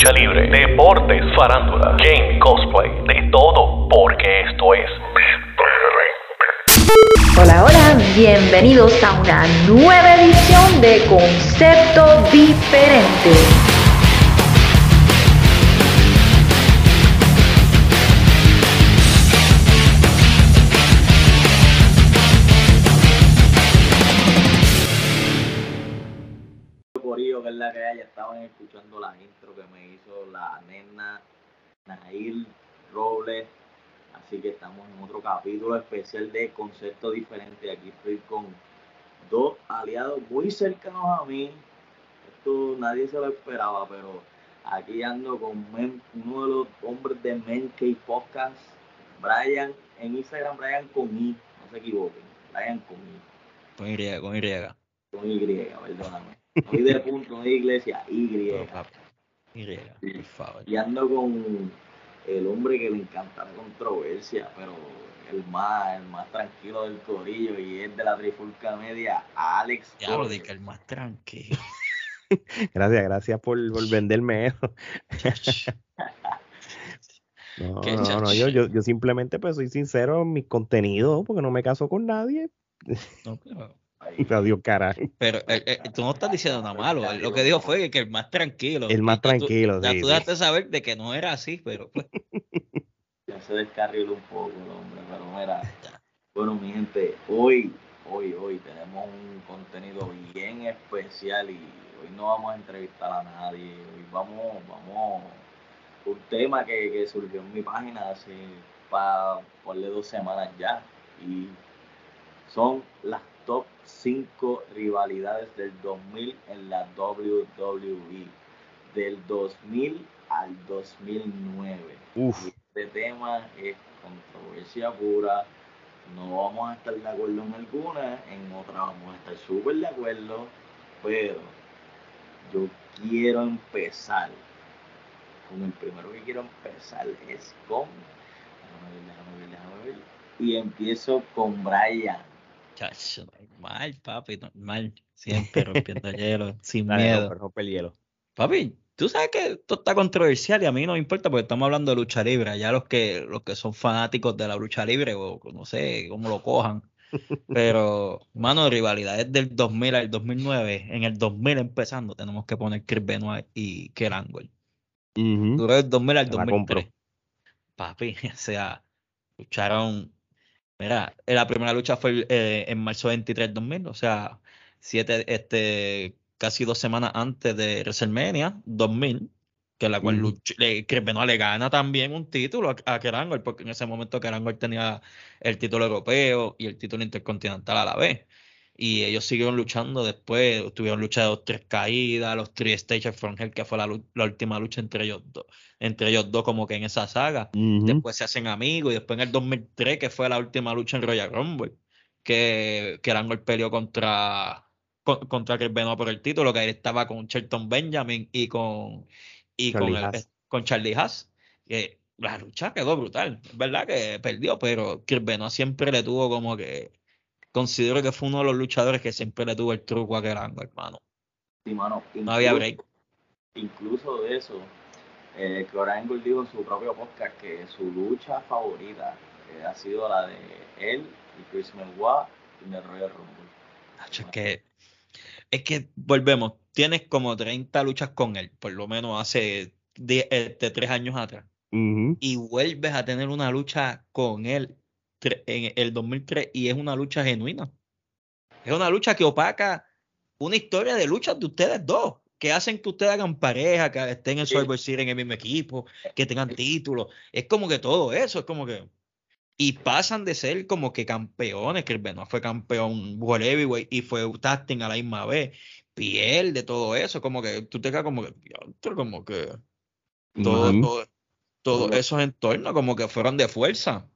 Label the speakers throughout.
Speaker 1: lucha libre, deportes, farándula, game, cosplay, de todo, porque esto es
Speaker 2: Hola, hola, bienvenidos a una nueva edición de Concepto Diferente.
Speaker 3: Que escuchando la intro que me hizo la nena Nail Robles. Así que estamos en otro capítulo especial de Concepto Diferente. Aquí estoy con dos aliados muy cercanos a mí. Esto nadie se lo esperaba, pero aquí ando con Men- uno de los hombres de Men Cave Podcast, Brian, en Instagram, Brian con I, no se equivoquen, Brian con I
Speaker 4: Con Y, con Y.
Speaker 3: con Y, perdóname. No de punto, no de iglesia, Y.
Speaker 4: Pero, Y, por favor.
Speaker 3: Y ando con el hombre que le encanta la controversia, pero el más, el más tranquilo del corillo y es de la trifulca media, Alex.
Speaker 4: Ya lo de que el más tranquilo.
Speaker 5: Gracias, gracias por, por venderme eso. No, no, no, yo, yo, yo simplemente pues soy sincero en mis contenidos porque no me caso con nadie.
Speaker 4: No, pero Pero, eh, eh, tú no estás diciendo nada malo. Lo que dijo fue que el más tranquilo.
Speaker 5: El más
Speaker 4: tú-
Speaker 5: tranquilo,
Speaker 4: Ya
Speaker 5: sí,
Speaker 4: tú
Speaker 5: sí.
Speaker 4: dejaste saber de que no era así, pero pues.
Speaker 3: Ya se descarriló un poco el hombre, pero mira. Bueno, mi gente, hoy, hoy, hoy tenemos un contenido bien especial y hoy no vamos a entrevistar a nadie. Hoy vamos, vamos, un tema que, que surgió en mi página hace para ponle dos semanas ya y son las top 5 rivalidades del 2000 en la WWE, del 2000 al 2009.
Speaker 5: Uf,
Speaker 3: Este tema es controversia pura. No vamos a estar de acuerdo en alguna, en otra vamos a estar súper de acuerdo, pero yo quiero empezar. Con el primero que quiero empezar es con. Déjame ver, déjame ver, déjame ver. Y empiezo con Brian.
Speaker 4: Chacho, normal, papi, normal. Siempre rompiendo hielo, sin
Speaker 5: dale,
Speaker 4: miedo.
Speaker 5: rompe, rompe el hielo.
Speaker 4: Papi, tú sabes que esto está controversial y a mí no me importa porque estamos hablando de lucha libre. Ya los que, los que son fanáticos de la lucha libre, o no sé cómo lo cojan. Pero, mano, rivalidades del 2000 al 2009. En el 2000 empezando, tenemos que poner Chris Benoit y Kurt Angle.
Speaker 5: Ujú.
Speaker 4: Duró del 2000 al
Speaker 5: Te la compro.
Speaker 4: 2003. Papi, o sea, lucharon. Mira, la primera lucha fue eh, en marzo 23 2000, o sea, siete, este, casi dos semanas antes de WrestleMania 2000, que la cual
Speaker 5: Ujú.
Speaker 4: luch- le, gana también un título a, a Kurt Angle, porque en ese momento Kurt Angle tenía el título europeo y el título intercontinental a la vez. Y ellos siguieron luchando después, tuvieron lucha de dos, tres caídas, los Three Stages from Hell, que fue la, la última lucha entre ellos dos, entre ellos dos como que en esa saga. Después se hacen amigos y después en el 2003, que fue la última lucha en Royal Rumble, que, que Angle peleó contra, con- contra Chris Benoit por el título, que él estaba con Shelton Benjamin y con, y con,
Speaker 5: Charlie
Speaker 4: el-
Speaker 5: Haas.
Speaker 4: con Charlie Haas. Que la lucha quedó brutal. Es verdad que perdió, pero Chris Benoit siempre le tuvo como que. Considero que fue uno de los luchadores que siempre le tuvo el truco a Kurt Angle, hermano.
Speaker 3: Sí, mano,
Speaker 4: No había break.
Speaker 3: incluso de eso, eh, Kurt Angle dijo en su propio podcast que su lucha favorita eh, ha sido la de él y Chris Benoit en el Royal Rumble.
Speaker 4: Nacho, es que, es que volvemos, tienes como 30 luchas con él, por lo menos hace die- este, tres años atrás, y vuelves a tener una lucha con él en el 2003 y es una lucha genuina. Es una lucha que opaca una historia de luchas de ustedes dos, que hacen que ustedes hagan pareja, que estén en. Survivor Series en el mismo equipo, que tengan títulos. Es como que todo eso, es como que. Y pasan de ser como que campeones, que el Benoit fue campeón World Heavyweight y fue Tasting a la misma vez. Pierde todo eso, como que tú te quedas como que, como que todo, todo, todos
Speaker 3: Ujú.
Speaker 4: esos entornos como que fueron de fuerza.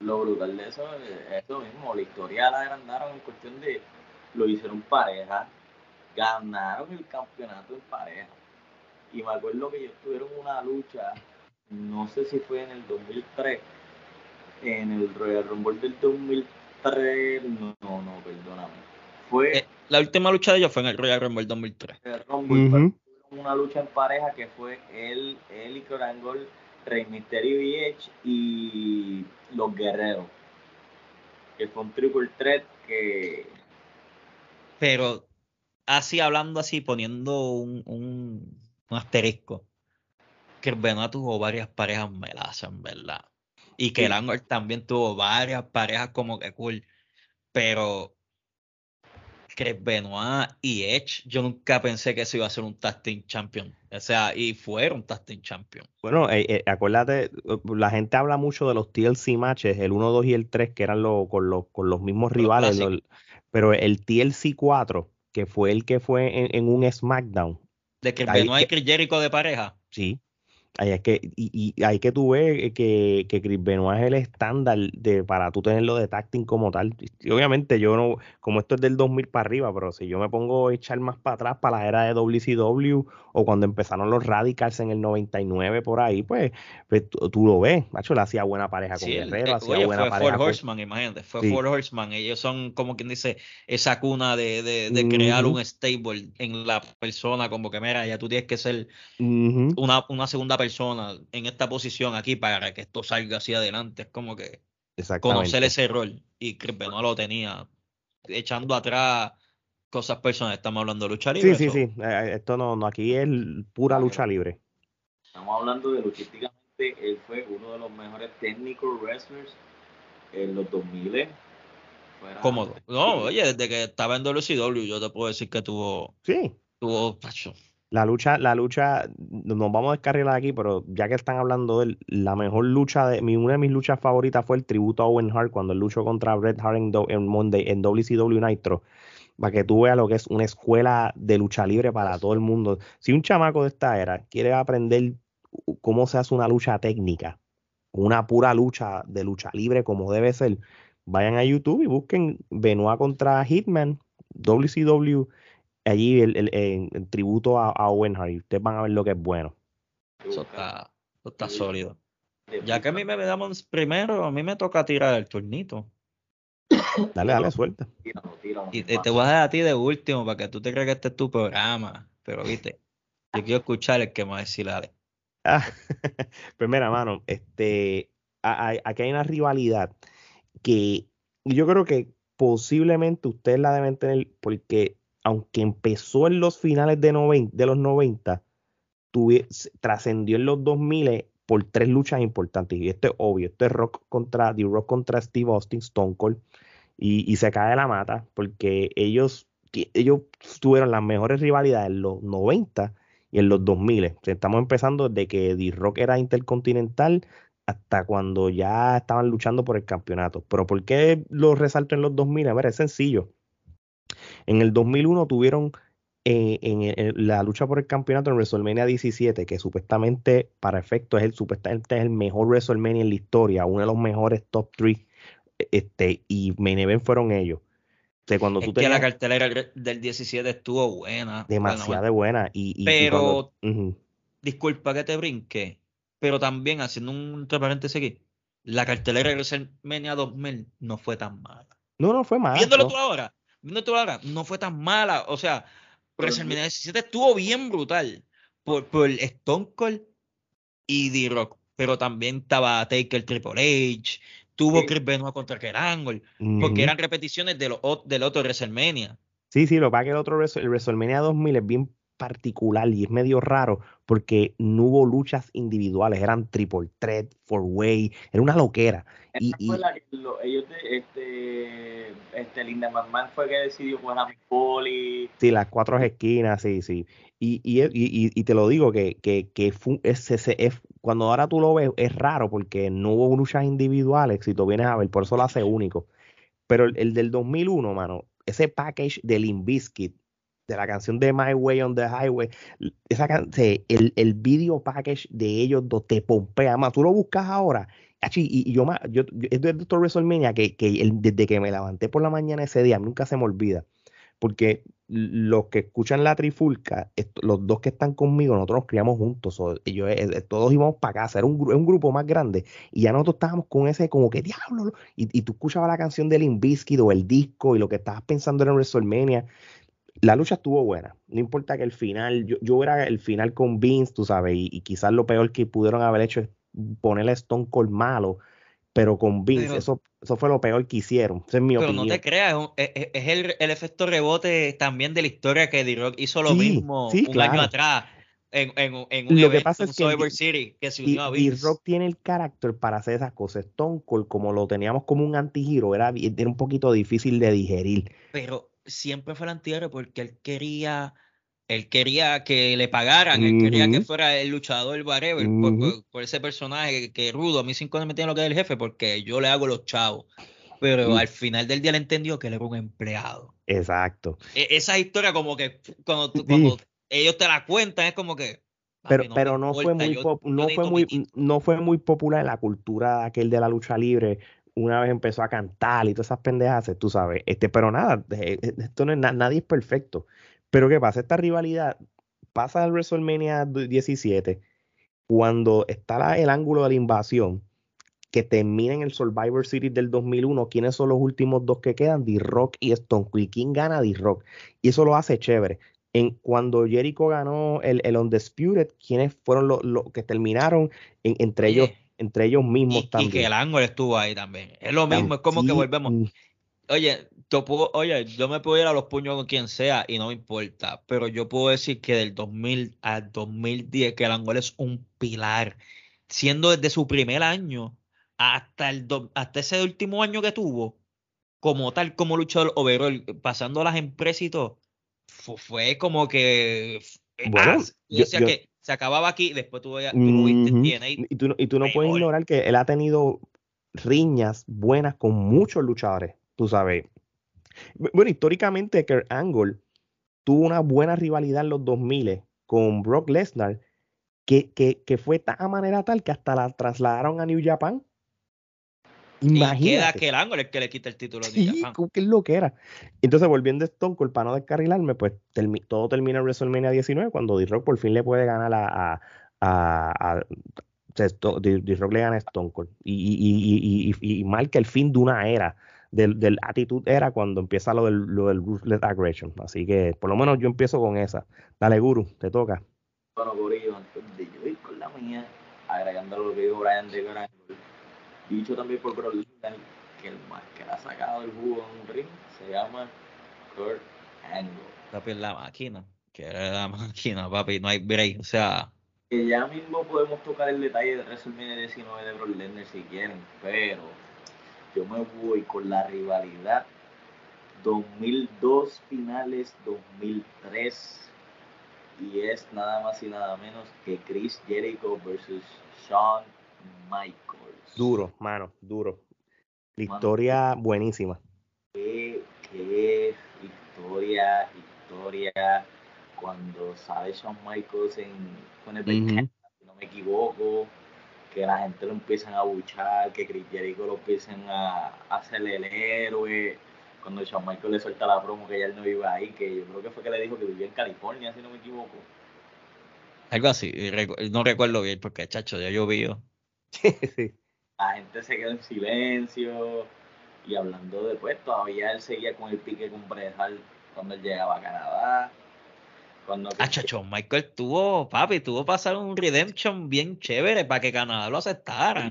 Speaker 3: Lo brutal de eso es eso mismo, la historia la agrandaron en cuestión de lo hicieron pareja, ganaron el campeonato en pareja. Y me acuerdo que ellos tuvieron una lucha, no sé si fue en el 2003, en el Royal Rumble del 2003, no, no, no, perdóname. Fue
Speaker 4: Eh, la última lucha de ellos fue en el Royal Rumble 2003.
Speaker 3: el Rumble, tuvieron una lucha en pareja que fue él, él y Angle, Rey Mysterio y Edge y los Guerreros. Que fue un triple threat que
Speaker 4: Pero así hablando así, poniendo un, un, un asterisco, que Benoit tuvo varias parejas melazas, en verdad. Y que el Angle también tuvo varias parejas como que cool. Pero Chris Benoit y Edge, yo nunca pensé que eso iba a ser un tag team champion. O sea, y fueron tag team champion.
Speaker 5: Bueno, eh, eh, acuérdate, la gente habla mucho de los TLC matches, el 1, 2 y el 3, que eran lo- con, los, con los mismos rivales, lo- pero el TLC 4, que fue el que fue en, en un SmackDown,
Speaker 4: De Chris
Speaker 5: Ahí
Speaker 4: Benoit y Chris Jericho de pareja.
Speaker 5: sí, ahí es que, y, y ahí que tú ves que, que Chris Benoit es el estándar de, para tú tenerlo de tacting como tal. Y obviamente yo no, como esto es del 2000 para arriba, pero si yo me pongo a echar más para atrás, para la era de WCW, o cuando empezaron los Radicals en el 99 por ahí, pues, pues tú, tú lo ves, macho, le hacía buena pareja con
Speaker 4: Sí,
Speaker 5: Guerrero,
Speaker 4: eh,
Speaker 5: hacía
Speaker 4: oye,
Speaker 5: buena
Speaker 4: fue
Speaker 5: pareja con...
Speaker 4: Horseman, imagínate, fue
Speaker 5: Sí.
Speaker 4: Four Horseman. Ellos son, como quien dice, esa cuna de, de, de crear
Speaker 5: Ujú.
Speaker 4: un stable en la persona, como que, mira, ya tú tienes que ser
Speaker 5: Ujú,
Speaker 4: una, una segunda persona en esta posición aquí para que esto salga hacia adelante. Es como que conocer ese rol. Y Chris Benoit lo tenía. Echando atrás cosas personales, estamos hablando de lucha libre.
Speaker 5: Sí, sí, sí, eh, esto no, no, aquí es pura lucha libre.
Speaker 3: estamos hablando de luchísticamente, él fue uno de los mejores técnicos wrestlers en los 2000. Fuera-
Speaker 4: Cómodo. No, oye, desde que estaba en WCW, yo te puedo decir que tuvo,
Speaker 5: Sí,
Speaker 4: tuvo, tacho,
Speaker 5: La lucha, la lucha, nos vamos a descarrilar aquí, pero ya que están hablando de la mejor lucha de mi, una de mis luchas favoritas fue el tributo a Owen Hart cuando luchó contra Bret Hart en, en Monday, en WCW Nitro, para que tú veas lo que es una escuela de lucha libre para todo el mundo. Si un chamaco de esta era quiere aprender cómo se hace una lucha técnica, una pura lucha de lucha libre como debe ser, vayan a YouTube y busquen Benoit contra Hitman, WCW allí el, el- tributo a, a Owen Hart y ustedes van a ver lo que es bueno.
Speaker 4: eso está, eso está sólido. Ya que a mí me damos primero, a mí me toca tirar el turnito.
Speaker 5: Dale, dale, suelta.
Speaker 4: Y te, voy a dejar a ti de último para que tú te creas que este es tu programa. Pero viste, yo quiero escuchar el que me va a decir, dale.
Speaker 5: Ah, pues mira, mano, este, a- a- aquí hay una rivalidad que yo creo que posiblemente ustedes la deben tener porque aunque empezó en los finales de, noven- de los 90, tuvi- s- trascendió en los 2000 por tres luchas importantes. Y esto es obvio, esto es Rock contra, The Rock contra Steve Austin, Stone Cold, y, se cae de la mata porque ellos, ellos tuvieron las mejores rivalidades en los 90 y en los 2000. O sea, estamos empezando desde que The Rock era intercontinental hasta cuando ya estaban luchando por el campeonato. Pero ¿por qué lo resalto en los 2000? A ver, es sencillo. En el 2001 tuvieron eh, en, el- la lucha por el campeonato en WrestleMania 17, que supuestamente para efecto es el supuestamente es el mejor WrestleMania en la historia, uno de los mejores top 3 este, y main event fueron ellos. O sea, cuando
Speaker 4: Es
Speaker 5: tú
Speaker 4: que la
Speaker 5: tenías
Speaker 4: cartelera del- del 17 estuvo buena.
Speaker 5: demasiado
Speaker 4: buena.
Speaker 5: buena y, y- y
Speaker 4: Pero-. Disculpa que te brinque, pero también haciendo un paréntesis aquí, la cartelera de WrestleMania 2000 no fue tan mala.
Speaker 5: no, no fue mal.
Speaker 4: Viéndolo
Speaker 5: no.
Speaker 4: tú ahora, ahora, no fue tan mala. O sea, WrestleMania 17 estuvo bien brutal por, por Stone Cold y The Rock, pero también estaba Taker Triple H, tuvo
Speaker 3: Sí.
Speaker 4: Chris Benoit contra Kurt Angle, porque eran repeticiones de lo, del otro WrestleMania.
Speaker 5: Sí, sí, lo que pasa es que el otro el WrestleMania 2000 es bien particular y es medio raro porque no hubo luchas individuales, eran triple threat, four way, era una loquera. Y, y-
Speaker 3: la que lo- ellos de, este, este Linda McMahon fue que decidió poner a Mick Foley.
Speaker 5: sí, las cuatro esquinas, sí, sí. Y, y, y, te lo digo que, que, que fu- es, es- es- cuando ahora tú lo ves es raro porque no hubo luchas individuales, si tú vienes a ver, por eso lo hace único. Pero el, el del 2001, mano, ese package de Limp Bizkit, de la canción de My Way on the Highway, esa el, el video package de ellos dos te pompea más. Tú lo buscas ahora. Y, yo, yo, yo- es de Dr. WrestleMania que, que el- desde que me levanté por la mañana ese día, nunca se me olvida. Porque los que escuchan la trifulca, los dos que están conmigo, nosotros nos criamos juntos. o- y yo, eh, eh, todos íbamos para casa, era un, un grupo más grande. Y ya nosotros estábamos con ese, como que diablo. lo-". Y, y tú escuchabas la canción de Limp Bizkit o el disco y lo que estabas pensando era en WrestleMania. La lucha estuvo buena. No importa que el final, yo, yo era el final con Vince, tú sabes, y, quizás lo peor que pudieron haber hecho es ponerle Stone Cold malo, pero con Vince, eso, eso fue lo peor que hicieron. es mi pero no
Speaker 4: te creas, es, el, el, efecto rebote también de la historia que D-Rock hizo lo mismo un año atrás. En, en, en un
Speaker 5: lo que pasa es
Speaker 4: que City que se unió a
Speaker 5: D-Rock tiene el carácter para hacer esas cosas. Stone Cold, como lo teníamos como un antihero, era, era un poquito difícil de digerir.
Speaker 4: Pero siempre fue el antihero porque él quería él quería que le pagaran, él quería que fuera el luchador el por, por, ese personaje que, rudo, a mí cinco me metían lo que es el jefe porque yo le hago los chavos. Pero al final del día le entendió que él era un empleado.
Speaker 5: Exacto.
Speaker 4: E, esa historia como que cuando, cuando ellos te la cuentan es como que
Speaker 5: pero, no, pero no fue muy no fue muy no fue muy popular en la cultura aquel de la lucha libre una vez empezó a cantar y todas esas pendejas, tú sabes, este, pero nada, esto no es nadie es perfecto. Pero ¿qué pasa? Esta rivalidad pasa al WrestleMania 17 cuando está el ángulo de la invasión que termina en el Survivor Series del 2001. ¿Quiénes son los últimos dos que quedan? D-Rock y Stone Cold. ¿Quién gana? D-Rock. Y eso lo hace chévere. En, cuando Jericho ganó el, el Undisputed, ¿quiénes fueron los, que terminaron? entre ellos entre ellos mismos también.
Speaker 4: Y que el ángulo estuvo ahí también. Es lo mismo, es como que volvemos. Oye, yo puedo, oye, yo me puedo ir a los puños con quien sea y no me importa, pero yo puedo decir que del 2000 al 2010 que el ángulo es un pilar, siendo desde su primer año hasta el hasta ese último año que tuvo, como tal como luchador overall, pasando las empresas y todo, fue, como que bueno, ah, yo, decía que se acababa aquí, después tú, tú
Speaker 5: Y tú, y tú no puedes ignorar que él ha tenido riñas buenas con muchos luchadores, tú sabes. Bueno, históricamente Kurt Angle tuvo una buena rivalidad en los 2000 con Brock Lesnar, que, que, que fue a manera tal que hasta la trasladaron a New Japan.
Speaker 4: Imagínate. Y queda aquel ángulo el que le quita el título
Speaker 5: sí, qué es lo que era. Entonces, volviendo a Stone Cold, para no descarrilarme, pues todo termina en WrestleMania 19 cuando D-Rock por fin le puede ganar a, a, a, D-Rock le gana a Stone Cold y, y, y, y, marca el fin de una era del, del actitud era cuando empieza lo del, lo del Ruthless Aggression. Así que por lo menos yo empiezo con esa. Dale, Guru, te toca.
Speaker 3: Bueno, antes de yo ir con la mía, agregando lo que dijo Brian de Gran dicho también por Brock Lesnar, que el más que ha sacado el jugo en un ring se llama Kurt Angle.
Speaker 4: Papi, la máquina, que era la máquina, papi, no hay break, o sea...
Speaker 3: Que ya mismo podemos tocar el detalle de WrestleMania 19 de Brock Lesnar si quieren, pero yo me voy con la rivalidad 2002 finales 2003 y es nada más y nada menos que Chris Jericho versus Shawn Michaels.
Speaker 5: Duro, mano, duro. La historia buenísima.
Speaker 3: Qué, qué historia, historia. Cuando sale Shawn Michaels en, con el si no me equivoco, que la gente lo empiezan a buchar, que Chris Jericho lo empiezan a, hacer el héroe. Cuando Shawn Michaels le suelta la promo que ya él no iba ahí, que yo creo que fue que le dijo que vivía en California, si no me equivoco.
Speaker 4: Algo así, no recuerdo bien porque, chacho, ya llovió.
Speaker 3: sí. La gente se quedó en silencio y hablando de pues todavía él seguía con el pique con Bret cuando él llegaba a Canadá cuando
Speaker 4: ah, chacho, Michael tuvo, papi, tuvo pasar un redemption bien chévere para que Canadá lo aceptara.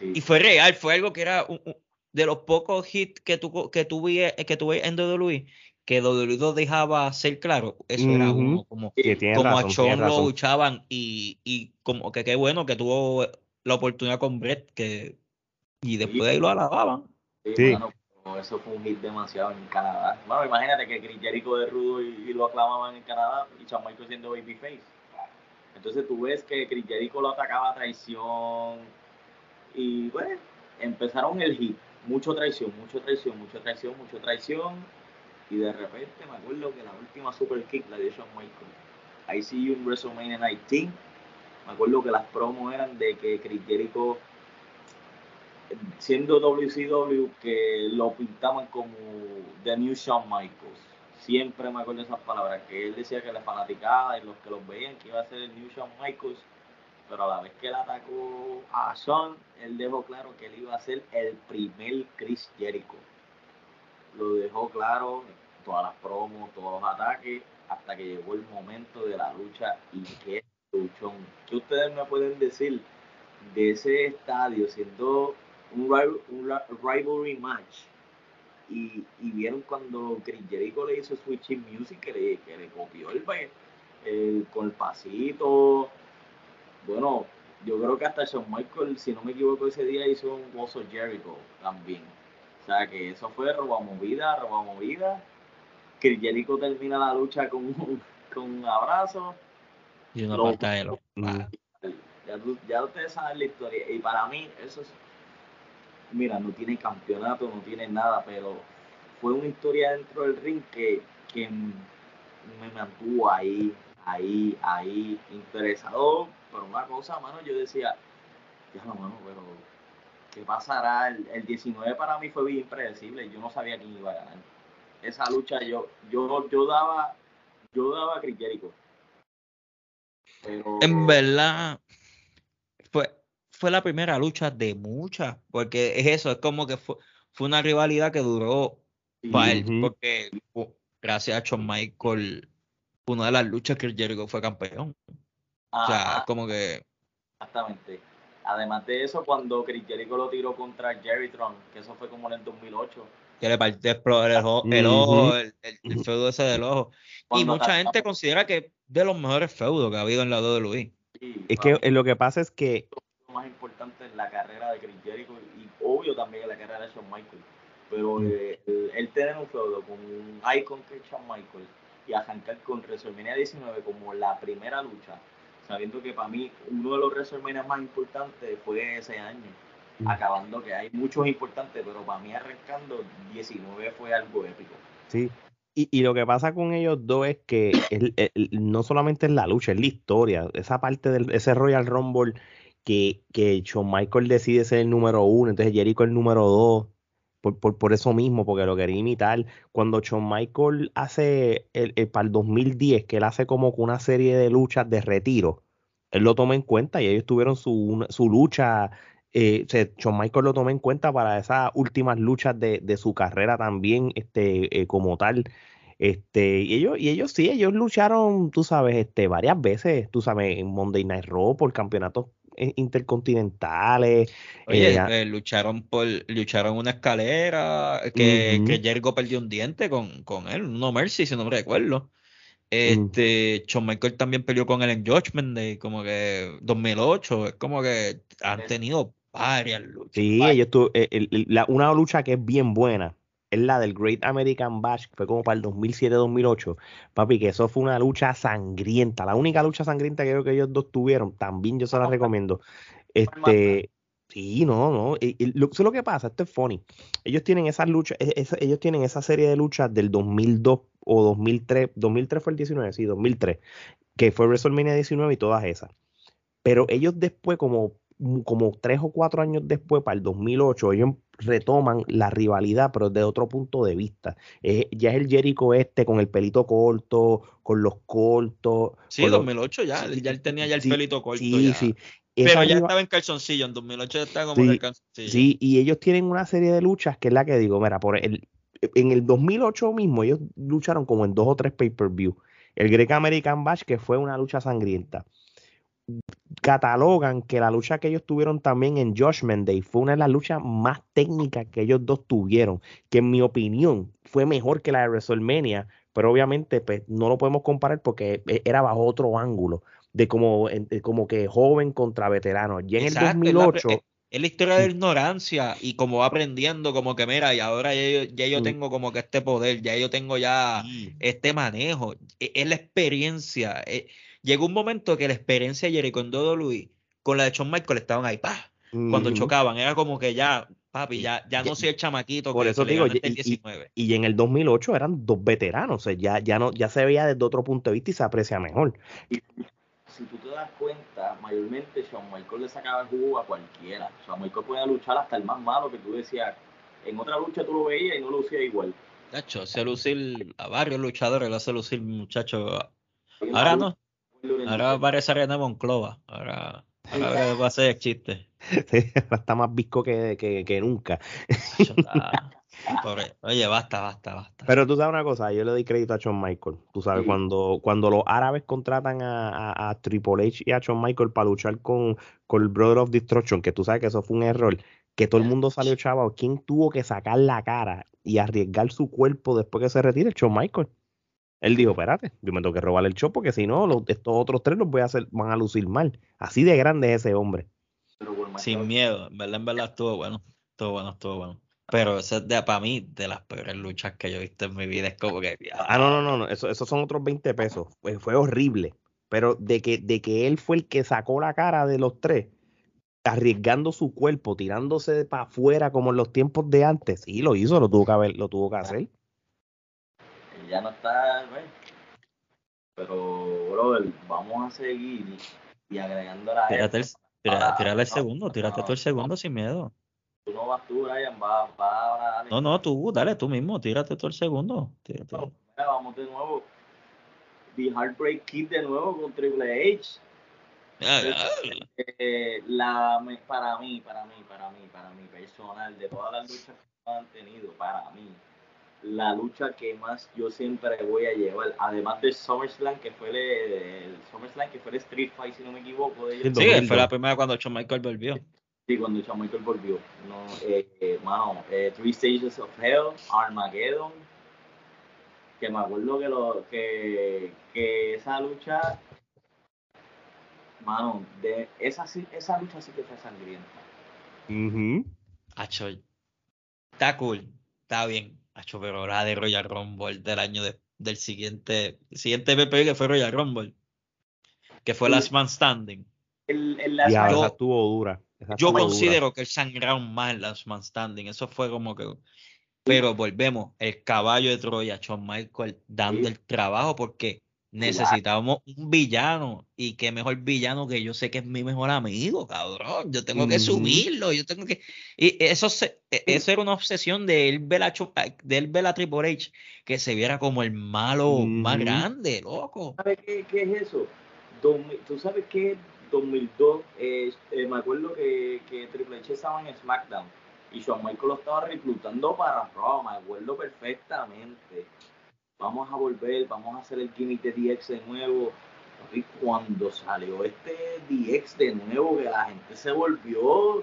Speaker 4: Y fue real, fue algo que era de los pocos hits que, tu, que, tuve, que tuve en WWE que WWE lo dejaba ser claro. Eso era uno, como, como a Sean lo luchaban y, y como que qué bueno que tuvo la oportunidad con Brett que, y después de ahí lo alababan.
Speaker 3: Sí, eso fue un hit demasiado en Canadá. Bueno, imagínate que Chris Jericho de rudo y, lo aclamaban en Canadá y Shawn Michaels siendo babyface. Entonces tú ves que Chris Jericho lo atacaba a traición y bueno, empezaron el hit. Mucho traición, mucho traición, mucho traición, mucho traición. Y de repente me acuerdo que la última super kick la dio Shawn Michaels. Ahí sí un WrestleMania 19. Me acuerdo que las promos eran de que Chris Jericho siendo WCW que lo pintaban como The New Shawn Michaels. Siempre me acuerdo esas palabras, que él decía que la fanaticada y los que los veían que iba a ser el New Shawn Michaels, pero a la vez que él atacó a Shawn, él dejó claro que él iba a ser el primer Chris Jericho. Lo dejó claro, todas las promos, todos los ataques, hasta que llegó el momento de la lucha y qué. ¿Qué ustedes me pueden decir de ese estadio siendo un, rivalry match? Y, y vieron cuando Chris Jericho le hizo Switching Music que le, que le copió el, ba- el con el pasito. Bueno, yo creo que hasta Shawn Michael, si no me equivoco, ese día hizo un Gozo Jericho también. O sea que eso fue robamovida, robamovida. Chris Jericho termina la lucha con con un abrazo.
Speaker 4: Y una
Speaker 3: Lo-
Speaker 4: falta de lo.
Speaker 5: Mm.
Speaker 3: Ya, tú- ya ustedes saben la historia. Y para mí, eso es. Mira, no tiene campeonato, no tiene nada, pero fue una historia dentro del ring que, que me mantuvo ahí, ahí, ahí, interesado. Pero una cosa, mano, yo decía, ya no, mano, pero ¿qué pasará? El, el 19 para mí fue bien impredecible. Yo no sabía quién iba a ganar. Esa lucha yo, yo, yo daba, yo daba a Chris Jericho. Pero,
Speaker 4: En verdad, fue, fue la primera lucha de muchas, porque es eso, es como que fue, fue una rivalidad que duró para él, porque oh, gracias a Shawn Michael, una de las luchas que Jericho fue campeón. O sea,
Speaker 3: ajá.
Speaker 4: como que
Speaker 3: Exactamente. Además de eso, cuando Chris Jericho lo tiró contra Jerry Tron, que eso fue como en el 2008.
Speaker 4: Que le partió el ojo, el,
Speaker 5: Ujú.
Speaker 4: ojo, el, el- el feudo ese del ojo. Y mucha gente considera que es de los mejores feudos que ha habido en la WWE.
Speaker 3: sí,
Speaker 5: Es que
Speaker 3: mí
Speaker 5: eh, lo que pasa es que
Speaker 3: lo más importante en la carrera de Chris Jericho y obvio también en la carrera de Shawn Michaels. Pero
Speaker 5: Mm.
Speaker 3: eh, el, el tener un feudo con un icon que es Shawn Michaels y arrancar con WrestleMania 19 como la primera lucha, sabiendo que para mí uno de los WrestleMania más importantes fue ese año.
Speaker 5: Mm.
Speaker 3: Acabando que hay muchos importantes, pero para mí arrancando 19 fue algo épico.
Speaker 5: Sí. Y, y lo que pasa con ellos dos es que el- el- no solamente es la lucha, es la historia. Esa parte del ese Royal Rumble que, que Shawn Michael decide ser el número uno, entonces Jericho el número dos, por, por, por eso mismo, porque lo quería imitar. Cuando Shawn Michael hace el, el- para el 2010, que él hace como una serie de luchas de retiro, él lo toma en cuenta y ellos tuvieron su, una- su lucha. Eh, Shawn Michael lo toma en cuenta para esas últimas luchas de, de su carrera también, este, eh, como tal. Este, y ellos, y ellos sí, ellos lucharon, tú sabes, este, varias veces, tú sabes, en Monday Night Raw por campeonatos eh, intercontinentales.
Speaker 4: Oye,
Speaker 5: eh,
Speaker 4: lucharon por, lucharon una escalera, que,
Speaker 5: Ujú.
Speaker 4: que Jericho perdió un diente con, con él, no Mercy, si no me recuerdo. Este, Shawn Michael también peleó con él en Judgment Day, como que 2008, es como que han tenido varias luchas.
Speaker 5: Sí,
Speaker 4: varias.
Speaker 5: ellos tu- eh, el- el- la- una lucha que es bien buena es la del Great American Bash, que fue como para el 2007-2008. Papi, que eso fue una lucha sangrienta. La única lucha sangrienta que creo que ellos dos tuvieron, también yo se la recomiendo. Este, sí, no, no. y- y lo, eso es lo que pasa, esto es funny. Ellos tienen esas luchas, e- ellos tienen esa serie de luchas del 2002 o 2003. 2003 fue el 19, sí, 2003, que fue WrestleMania 19 y todas esas. Pero ellos después, como, como tres o cuatro años después, para el 2008, ellos retoman la rivalidad, pero desde otro punto de vista. Eh, ya es el Jericho este con el pelito corto, con los cortos.
Speaker 4: Sí,
Speaker 5: con los-
Speaker 4: 2008 ya, ya él tenía ya el
Speaker 5: sí,
Speaker 4: pelito corto.
Speaker 5: Sí,
Speaker 4: ya.
Speaker 5: sí.
Speaker 4: Pero ya estaba en calzoncillo, en 2008 ya estaba como
Speaker 5: Sí,
Speaker 4: en calzoncillo.
Speaker 5: Sí, y ellos tienen una serie de luchas que es la que digo, mira, por el, en el 2008 mismo ellos lucharon como en dos o tres pay-per-view. El Great American Bash, que fue una lucha sangrienta. Catalogan que la lucha que ellos tuvieron también en Judgment Day fue una de las luchas más técnicas que ellos dos tuvieron, que en mi opinión fue mejor que la de WrestleMania, pero obviamente pues, no lo podemos comparar porque e- era bajo otro ángulo, de como, de como que joven contra veterano. Ya en
Speaker 4: Exacto,
Speaker 5: el
Speaker 4: es la pre-
Speaker 5: 2008...
Speaker 4: es- es la historia de ignorancia y como va aprendiendo, como que mira, y ahora ya yo, ya yo
Speaker 5: Mm.
Speaker 4: tengo como que este poder, ya yo tengo ya
Speaker 5: Sí.
Speaker 4: este manejo, e- es la experiencia. eh, Llegó un momento que la experiencia de Jericho en WWE con la de Shawn Michaels estaban ahí, pa, cuando chocaban, era como que ya, papi, ya, ya no soy el chamaquito
Speaker 5: por
Speaker 4: que,
Speaker 5: eso digo,
Speaker 4: el
Speaker 5: y- y-
Speaker 4: 19.
Speaker 5: Y en el 2008 eran dos veteranos, o sea, ya, ya, no, ya se veía desde otro punto de vista y se aprecia mejor.
Speaker 3: si tú te das cuenta, mayormente Shawn Michaels le sacaba el jugo a cualquiera. Shawn Michaels podía luchar hasta el más malo que tú decías. En otra lucha tú lo veías y no lucía igual.
Speaker 4: Nacho, hace lucir a varios luchadores, lo hace lucir muchacho. Ahora
Speaker 3: lucha,
Speaker 4: no, Ahora parece René Monclova. Ahora, ahora va a ser el chiste.
Speaker 5: Sí, está más visco que, que, que nunca.
Speaker 4: Pobre- Oye, basta, basta, basta.
Speaker 5: Pero tú sabes una cosa, yo le doy crédito a Shawn Michael. Tú sabes,
Speaker 3: Sí.
Speaker 5: cuando, cuando los árabes contratan a, a- a Triple H y a Shawn Michael para luchar con, con el Brother of Destruction, que tú sabes que eso fue un error, que todo el mundo salió chaval, ¿quién tuvo que sacar la cara y arriesgar su cuerpo después que se retire? Shawn Michael. Él dijo, espérate, yo me tengo que robar el show porque si no, los- estos otros tres los voy a hacer, van a lucir mal. Así de grande es ese hombre.
Speaker 4: Sin miedo, en verdad, en verdad estuvo bueno. Estuvo bueno, estuvo bueno. Pero eso es de, para mí de las peores luchas que yo he visto en mi vida. Es como que.
Speaker 5: Ah, no, no, no, no, eso, esos son otros 20 pesos. Fue, fue horrible. Pero de que, de que él fue el que sacó la cara de los tres, arriesgando su cuerpo, tirándose para afuera como en los tiempos de antes, sí, lo hizo, lo tuvo que haber, lo tuvo que hacer.
Speaker 3: Ya no está. Pero, brother, vamos a seguir y agregando la
Speaker 4: Tírate el, tira- tírale el
Speaker 3: no,
Speaker 4: segundo, tírate
Speaker 3: no,
Speaker 4: tú el segundo
Speaker 3: no.
Speaker 4: sin miedo.
Speaker 3: Tú no vas tú, Brian, va, va ahora Dani.
Speaker 4: No, no, tú, dale tú mismo, tírate tú el segundo. Tírate.
Speaker 3: Mira, vamos de nuevo. The Heartbreak Kid de nuevo con Triple H.
Speaker 4: Ah, ah,
Speaker 3: Eh, la, para mí, para mí, para mí, para mí, personal, de todas las luchas que han tenido, para mí, la lucha que más yo siempre voy a llevar, además de SummerSlam, que fue el, el SummerSlam, que fue el Street Fight, si no me equivoco, de ellos.
Speaker 5: Sí,
Speaker 4: Sí,
Speaker 5: 2002.
Speaker 4: fue la primera cuando Shawn Michael volvió.
Speaker 3: Sí, cuando Shawn Michael volvió. No, eh, eh, mano, eh, Three Stages of Hell, Armageddon. Que me acuerdo que, lo, que, que esa lucha, mano, de, esa, sí- esa lucha sí que fue sangrienta.
Speaker 5: Ujú.
Speaker 4: Acho, está cool, está bien. Acho, pero la de Royal Rumble del año de- del siguiente, el siguiente PP que fue Royal Rumble, que fue
Speaker 3: Sí.
Speaker 4: Last Man Standing.
Speaker 3: El, el Last
Speaker 5: Ya,
Speaker 4: yo-
Speaker 5: esa estuvo dura. esa
Speaker 4: Yo
Speaker 5: estuvo dura.
Speaker 4: considero que él sangraron más en Last Man Standing. Eso fue como que. Pero volvemos, el caballo de Troya, Shawn Michael, dando
Speaker 3: Sí.
Speaker 4: el trabajo porque necesitábamos un villano. Y qué mejor villano que yo sé que es mi mejor amigo, cabrón. Yo tengo que subirlo, yo tengo que. Y eso, se, e- eso era una obsesión de él ver a, Cho- de él ver a Triple H, que se viera como el malo más grande, loco.
Speaker 3: ¿Sabes qué, qué es eso? ¿Tú sabes qué? 2002, eh, eh, me acuerdo que, que Triple H estaba en SmackDown y Shawn Michael lo estaba reclutando para Raw, me acuerdo perfectamente. Vamos a volver, vamos a hacer el gimmick de DX de nuevo. Y cuando salió este DX de nuevo, que la gente se volvió,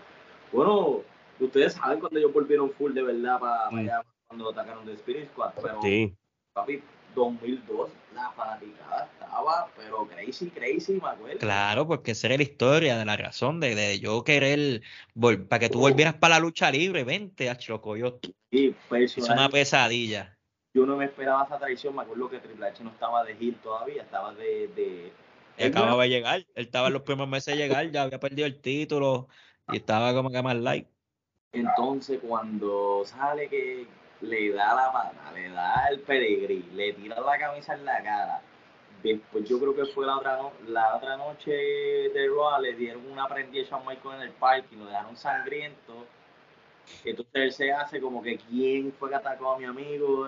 Speaker 3: bueno, ustedes saben cuando ellos volvieron full de verdad para,
Speaker 5: Mm.
Speaker 3: allá, cuando atacaron de Spirit Squad, pero
Speaker 5: Sí.
Speaker 3: papi, 2002, la fanaticada estaba, pero crazy, crazy, me acuerdo.
Speaker 4: Claro, porque esa era la historia de la razón de, de yo querer, para que tú volvieras para la lucha libre, vente a Chocoyo.
Speaker 3: Y
Speaker 4: Es una pesadilla.
Speaker 3: Yo no me esperaba esa traición, me acuerdo que Triple H no estaba de heel todavía, estaba de... de
Speaker 4: Él acababa de llegar, él estaba en los primeros meses de llegar, ya había perdido el título y estaba como que más light.
Speaker 3: Entonces, cuando sale que le da la mano, le da el peregrí, le tira la camisa en la cara. Después yo creo que fue la otra, no- la otra noche de Raw, le dieron una prendida a Shawn Michaels en el parque y lo dejaron sangriento. Entonces él se hace como que quién fue que atacó a mi amigo.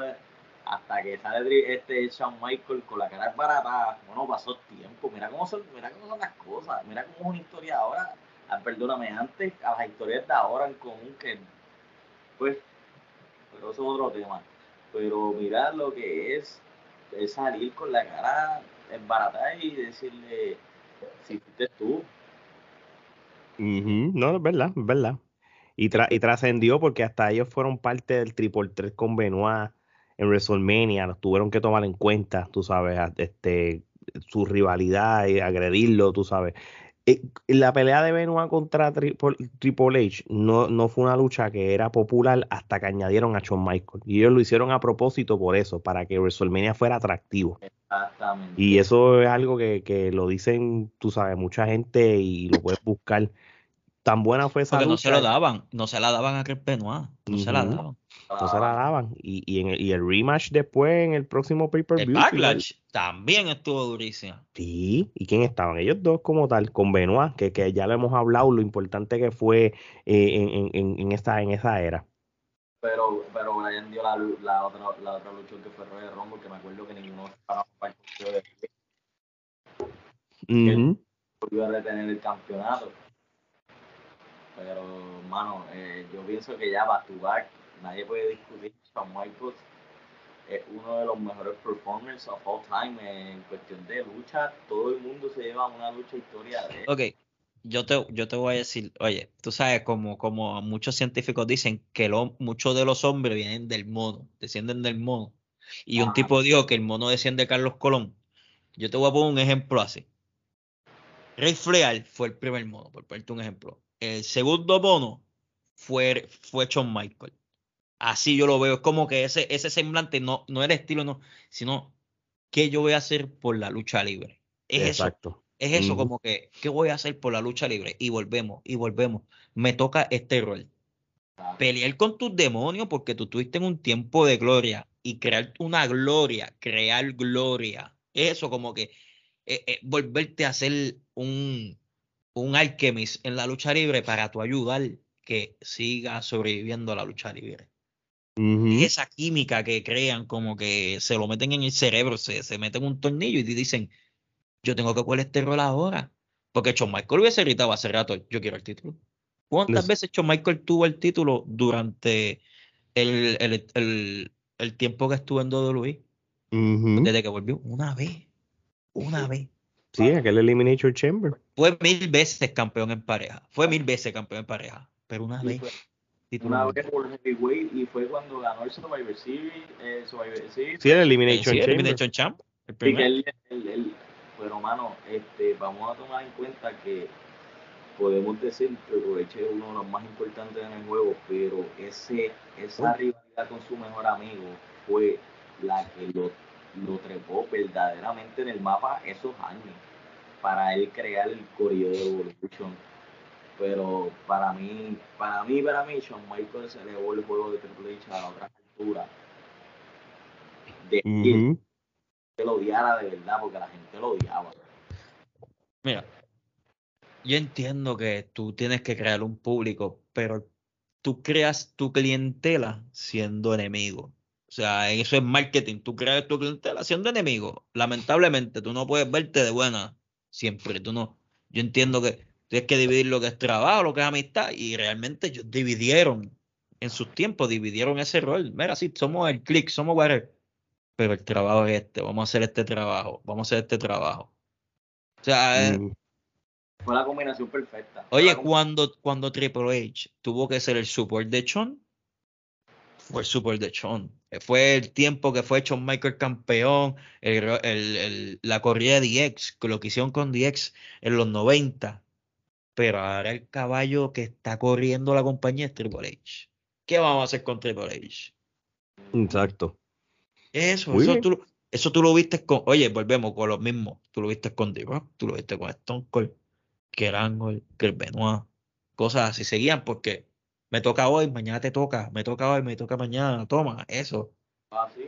Speaker 3: Hasta que sale este Shawn Michael con la cara baratada. Bueno, pasó tiempo. Mira cómo son, mira cómo son las cosas. Mira cómo es una historia ahora ah, perdóname, antes a las historias de ahora en común que pues, pero eso es otro tema. Pero mirar lo que es, salir con la cara embaratada y decirle, si fuiste tú,
Speaker 5: Ujú, No, es verdad, es verdad. Y, tra- y trascendió porque hasta ellos fueron parte del Triple 3 con Benoit en WrestleMania, los tuvieron que tomar en cuenta, tú sabes, este, su rivalidad y agredirlo, tú sabes. Eh, La pelea de Benoit contra Triple, Triple H no, no fue una lucha que era popular hasta que añadieron a Shawn Michaels. Y ellos lo hicieron a propósito por eso, para que WrestleMania fuera atractivo.
Speaker 3: exactamente.
Speaker 5: Y eso es algo que, que lo dicen, tú sabes, mucha gente y lo puedes buscar. Tan buena fue esa
Speaker 4: Porque no
Speaker 5: lucha.
Speaker 4: se lo daban, no se la daban a Chris Benoit, no se la daban.
Speaker 5: No se la daban. Y, y, en el, y el rematch después en el próximo pay-per-view.
Speaker 4: El Backlash también estuvo durísimo.
Speaker 5: Sí, ¿y quién estaban? Ellos dos como tal, con Benoit, que, que ya lo hemos hablado, lo importante que fue eh, en, en, en, esa, en esa era.
Speaker 3: Pero, pero Brian dio la, la, otra, la otra lucha que fue Royal Rumble, que me acuerdo que ninguno para para el partido de
Speaker 5: Ujú.
Speaker 3: volvió a retener el campeonato. Pero, mano, eh, yo pienso que ya back to back nadie puede discutir. Shawn Michaels es uno de los mejores performers of all time en cuestión de lucha. Todo el mundo se lleva una lucha historia de él.
Speaker 4: Ok, yo te, yo te voy a decir, oye, tú sabes, como, como muchos científicos dicen, que lo, muchos de los hombres vienen del mono, descienden del mono. Y un tipo dijo que el mono desciende de Carlos Colón. Yo te voy a poner un ejemplo así. Rey Fleal fue el primer mono, por ponerte un ejemplo. El segundo mono fue, fue Shawn Michael. Así yo lo veo. Es como que ese, ese semblante no, no el estilo, no, sino qué yo voy a hacer por la lucha libre. Es eso.
Speaker 5: Exacto.
Speaker 4: Es eso, como que, ¿qué voy a hacer por la lucha libre? Y volvemos, y volvemos. Me toca este rol. Pelear con tus demonios porque tú tuviste un tiempo de gloria y crear una gloria, crear gloria. Eso como que eh, eh, volverte a ser un, un alchemist en la lucha libre para tu ayudar que siga sobreviviendo a la lucha libre. Y esa química que crean, como que se lo meten en el cerebro, se, se meten un tornillo y dicen, yo tengo que coger este rol ahora. Porque Shawn Michael hubiese gritado hace rato, yo quiero el título. ¿Cuántas
Speaker 5: Les-
Speaker 4: veces Shawn Michael tuvo el título durante el, el, el, el tiempo que estuvo en WWE?
Speaker 5: Ujú.
Speaker 4: Desde que volvió, una vez, una vez.
Speaker 5: Sí, aquel Elimination Chamber.
Speaker 4: Fue mil veces campeón en pareja, fue mil veces campeón en pareja, pero una vez.
Speaker 3: fue una vez por Heavyweight y fue cuando ganó el Survivor Series. Eh, Survivor Series.
Speaker 5: Sí, el Sí.
Speaker 4: Elimination Champ, el
Speaker 3: Sí, que él- pero mano, este, vamos a tomar en cuenta que podemos decir que H es uno de los más importantes en el juego, pero ese, esa rivalidad con su mejor amigo fue la que lo, lo trepó verdaderamente en el mapa esos años para él crear el corrido de Evolution. Pero para mí, para mí, para mí, Shawn Michaels se elevó el juego de Triple H a otra altura. De que
Speaker 5: Ujú.
Speaker 3: lo odiara de verdad, porque la gente lo odiaba.
Speaker 4: Mira, yo entiendo que tú tienes que crear un público, pero tú creas tu clientela siendo enemigo. O sea, eso es marketing. Tú creas tu clientela siendo enemigo. Lamentablemente, tú no puedes verte de buena siempre. Tú no. Yo entiendo que tienes que dividir lo que es trabajo, lo que es amistad, y realmente ellos dividieron en sus tiempos, dividieron ese rol. Mira, sí, somos el click, somos whatever, pero el trabajo es este. Vamos a hacer este trabajo, vamos a hacer este trabajo. O sea, eh,
Speaker 5: Ujú.
Speaker 3: Fue la combinación perfecta. Fue
Speaker 4: Oye, cuando, cuando Triple H tuvo que ser el support de Shawn, fue el support de Shawn. Eh, Fue el tiempo que fue Shawn Michael campeón, el, ro- el- el- la corrida de DX, que lo que hicieron con DX en los 90. Pero ahora el caballo que está corriendo la compañía es Triple H. ¿Qué vamos a hacer con Triple H?
Speaker 5: Exacto.
Speaker 4: Eso,
Speaker 5: Muy
Speaker 4: eso tú, eso tú lo viste con. Oye, volvemos con lo mismo. Tú lo viste con The Rock, tú lo viste con Stone Cold, que el Angle, que el Benoit. Cosas así seguían porque me toca hoy, mañana te toca, me toca hoy, me toca mañana. Toma, eso.
Speaker 3: Es así,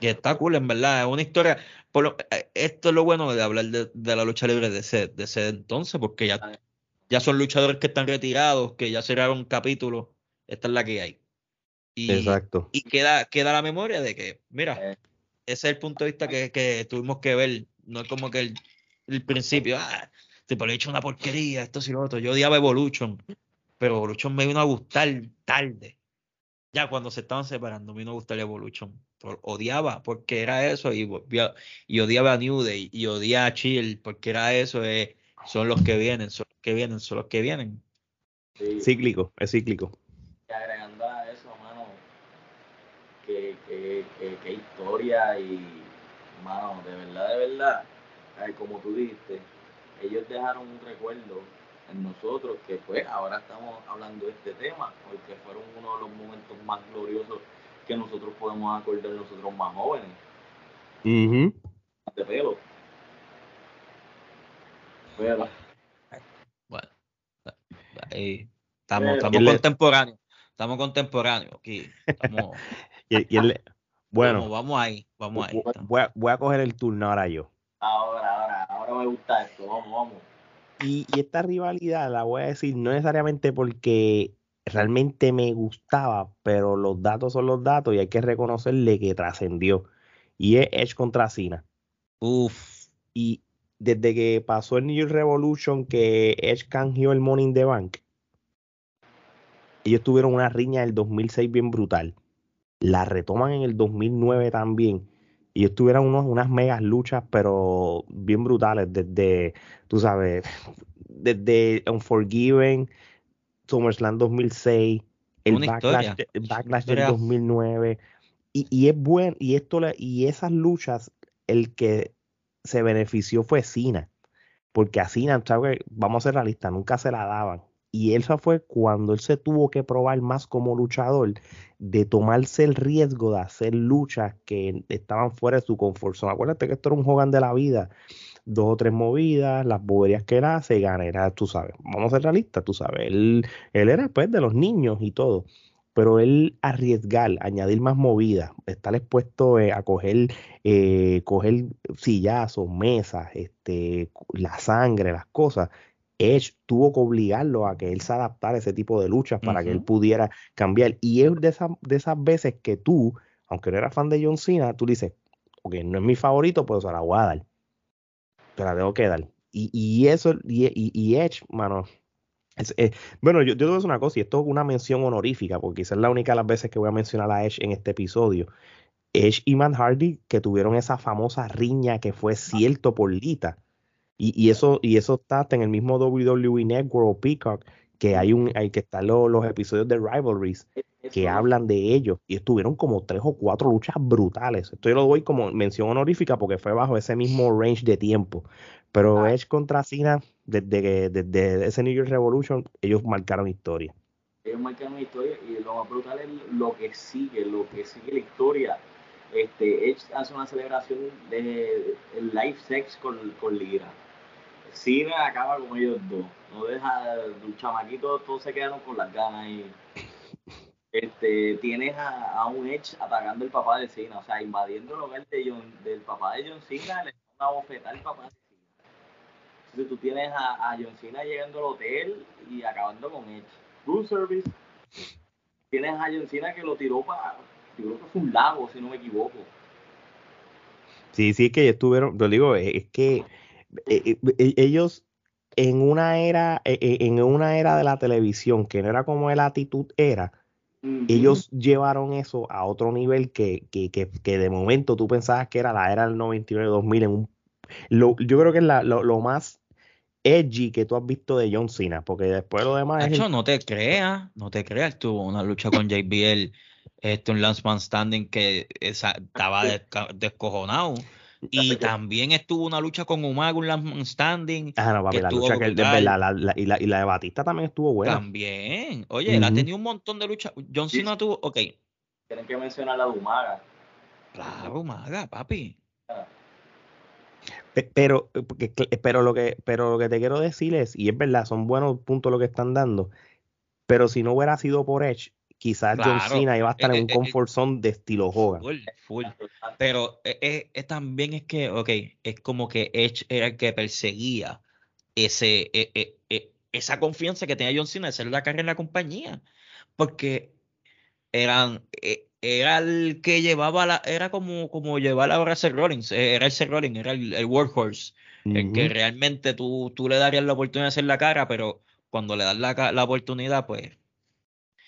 Speaker 4: Que está cool, en verdad. Es una historia. Por lo- eh, esto es lo bueno de hablar de, de la lucha libre de ese, de ese entonces, porque ya, ya son luchadores que están retirados, que ya cerraron capítulos. Esta es la que hay. Y,
Speaker 5: Exacto.
Speaker 4: y queda, queda la memoria de que, mira,
Speaker 3: Eh,
Speaker 4: ese es el punto de vista que, que tuvimos que ver. No es como que el, el principio, ah, tipo, le he hecho una porquería, esto y lo otro. Yo odiaba Evolution, pero Evolution me vino a gustar tarde. Ya cuando se estaban separando, me vino a gustar Evolution. Pero odiaba porque era eso y, volvía- y odiaba a New Day y odiaba a Chill porque era eso. eh, son los que vienen, son los que vienen, son los que vienen.
Speaker 3: sí.
Speaker 5: Cíclico, es cíclico.
Speaker 3: Y agregando a eso, mano, que, que, que, que historia y, mano, de verdad, de verdad, como tú dijiste, ellos dejaron un recuerdo en nosotros que pues ahora estamos hablando de este tema, porque fueron uno de los momentos más gloriosos que nosotros podemos acordar nosotros más jóvenes, de pelo. Pero,
Speaker 4: Bueno, ahí estamos,
Speaker 3: Eh,
Speaker 4: estamos
Speaker 5: ¿quién le-
Speaker 4: contemporáneos. Estamos contemporáneos aquí. Estamos,
Speaker 5: Y, y él- bueno,
Speaker 4: vamos, vamos ahí, vamos ahí.
Speaker 5: voy, voy a, voy a coger el turno ahora yo.
Speaker 3: ahora, ahora, ahora me gusta esto, vamos, vamos.
Speaker 5: Y, y esta rivalidad la voy a decir no necesariamente porque realmente me gustaba, pero los datos son los datos y hay que reconocerle que trascendió. Y es Edge contra Cena.
Speaker 4: Uf,
Speaker 5: Y desde que pasó el New Year Revolution, que Edge canjeó el Money in the Bank, ellos tuvieron una riña del 2006 bien brutal. La retoman en el 2009 también. Y ellos tuvieron unos, unas megas luchas, pero bien brutales, desde, tú sabes, desde Unforgiven, SummerSlam 2006, el
Speaker 4: Una
Speaker 5: Backlash, el Backlash del
Speaker 4: historia.
Speaker 5: 2009. Y, y es bueno, y esto y esas luchas, el que se benefició fue Cena. Porque a Cena, vamos a ser realistas, nunca se la daban. Y eso fue cuando él se tuvo que probar más como luchador, de tomarse el riesgo de hacer luchas que estaban fuera de su confort. Acuérdate que esto era un Hogan de la vida. Dos o tres movidas, las boberías que él hace, gana, era, tú sabes. Vamos a ser realistas, tú sabes. Él, él era pues de los niños y todo. Pero él arriesgar, añadir más movidas, estar expuesto eh, a coger, eh, coger sillazos, mesas, este, la sangre, las cosas. Edge tuvo que obligarlo a que él se adaptara a ese tipo de luchas para que él pudiera cambiar. Y es de, esas de esas veces que tú, aunque no eras fan de John Cena, tú dices, ok, no es mi favorito, pues se la voy a dar. Te la tengo que dar. Y, y eso, y, y, y Edge, mano. es- bueno, yo, yo te voy a decir una cosa, y esto es una mención honorífica, porque quizás es la única de las veces que voy a mencionar a Edge en este episodio. Edge y Matt Hardy que tuvieron esa famosa riña que fue cierto por Lita. Y, y eso, y eso está hasta en el mismo WWE Network o Peacock, que hay un, hay que están los, los episodios de Rivalries que
Speaker 3: Eso-
Speaker 5: hablan de ellos. Y estuvieron como tres o cuatro luchas brutales. Esto yo lo doy como mención honorífica porque fue bajo ese mismo range de tiempo. Pero
Speaker 3: Ah.
Speaker 5: Edge contra Cena, desde, que- desde ese New Year's Revolution, ellos marcaron historia.
Speaker 3: ellos marcan una historia y lo más brutal es lo que sigue, lo que sigue la historia. Este, Edge hace una celebración de el live sex con, con Lira. Cena acaba con ellos dos. No deja, los chamaquitos todos se quedaron con las ganas y este, tienes a, a un Edge atacando el papá de Cena, o sea, invadiendo el hogar de John, del papá de John Cena, le da una bofetada al papá de Cena. Entonces tú tienes a, a John Cena llegando al hotel y acabando con Edge. Room service. Tienes a John Cena que lo tiró para, yo creo que fue un lago, si no me equivoco.
Speaker 5: Sí, sí, es que estuvieron, lo digo, es que eh, eh, ellos en una era, eh, eh, en una era de la televisión que no era como el actitud era, ellos llevaron eso a otro nivel que, que, que, que de momento tú pensabas que era la era del 99-2000 en un lo, yo creo que es la, lo, lo más edgy que tú has visto de John Cena, porque después lo demás es el-
Speaker 4: Nacho, no te creas, no te creas, tuvo una lucha con JBL, este, un Last Man Standing que esa- estaba desca- descojonado. Y también estuvo una lucha con Umaga, un Standing,
Speaker 5: Ah, no, papi,
Speaker 4: que
Speaker 5: la lucha que él- de verdad, la- la- y, la, y la de Batista también estuvo buena.
Speaker 4: también. Oye, él ha tenido un montón de luchas. John
Speaker 3: Sí.
Speaker 4: Cena tuvo, ok,
Speaker 3: Tienen que mencionar la Dumaga.
Speaker 4: claro, Umaga, papi.
Speaker 5: Pe- Pero, pero, lo que, pero lo que te quiero decir es, y es verdad, son buenos puntos lo que están dando, pero si no hubiera sido por Edge, quizás John
Speaker 4: Claro.
Speaker 5: Cena iba a estar
Speaker 4: Eh,
Speaker 5: en un
Speaker 4: eh, eh,
Speaker 5: comfort zone de estilo Hogan.
Speaker 4: Full, full. Pero eh, eh, eh, también es que, ok, es como que Edge era el que perseguía ese, esa confianza que tenía John Cena de ser la carrera en la compañía. Porque eran, era el que llevaba la, era como, como llevar ahora a Seth Rollins, era el Seth Rollins, era el, el workhorse, el que realmente tú, tú le darías la oportunidad de hacer la cara, pero cuando le das la, la oportunidad, pues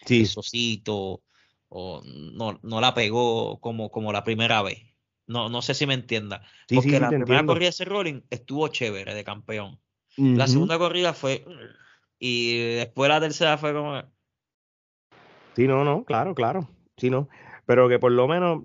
Speaker 5: Sí,
Speaker 4: sosito o no, no la pegó como, como la primera vez. No, no sé si me entienda.
Speaker 5: sí,
Speaker 4: Porque
Speaker 5: sí,
Speaker 4: la primera
Speaker 5: entiendo.
Speaker 4: corrida de ese Rolling estuvo chévere de campeón. La segunda corrida fue. Y después la tercera fue como.
Speaker 5: Sí, no, no, claro, claro. Sí, no. Pero que por lo menos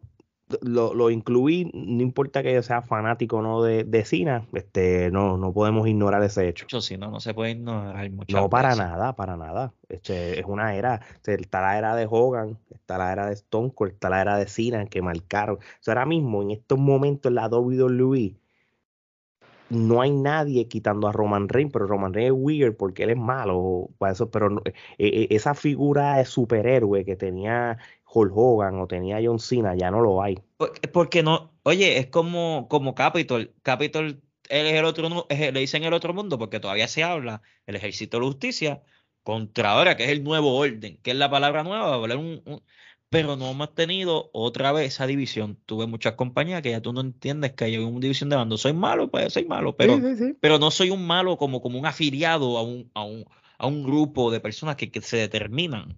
Speaker 5: lo, lo incluí, no importa que yo sea fanático o no de, de Cena, este, no, no podemos ignorar ese hecho.
Speaker 4: Mucho, si no, no se puede ignorar muchas
Speaker 5: No, para
Speaker 4: veces.
Speaker 5: nada, para nada. Este, es una era. está la era de Hogan, está la era de Stone Cold, está la era de Cena que marcaron. O sea, ahora mismo, en estos momentos en la WWE, no hay nadie quitando a Roman Reigns, pero Roman Reigns es weird porque él es malo. Para eso, pero no- eh, eh, esa figura de superhéroe que tenía Hulk Hogan o tenía John Cena, ya no lo hay.
Speaker 4: Porque, no. Oye, es como, como Capitol. Capitol él es el otro, es le dicen el otro mundo porque todavía se habla el ejército de la justicia contra ahora, que es el nuevo orden, que es la palabra nueva, un- un- pero no hemos tenido otra vez esa división. Tuve muchas compañías que ya tú no entiendes que hay una división de bando. Soy malo, pues soy malo, pero,
Speaker 5: Sí, sí, sí.
Speaker 4: pero no soy un malo como, como un afiliado a un, a un, a un grupo de personas que, que se determinan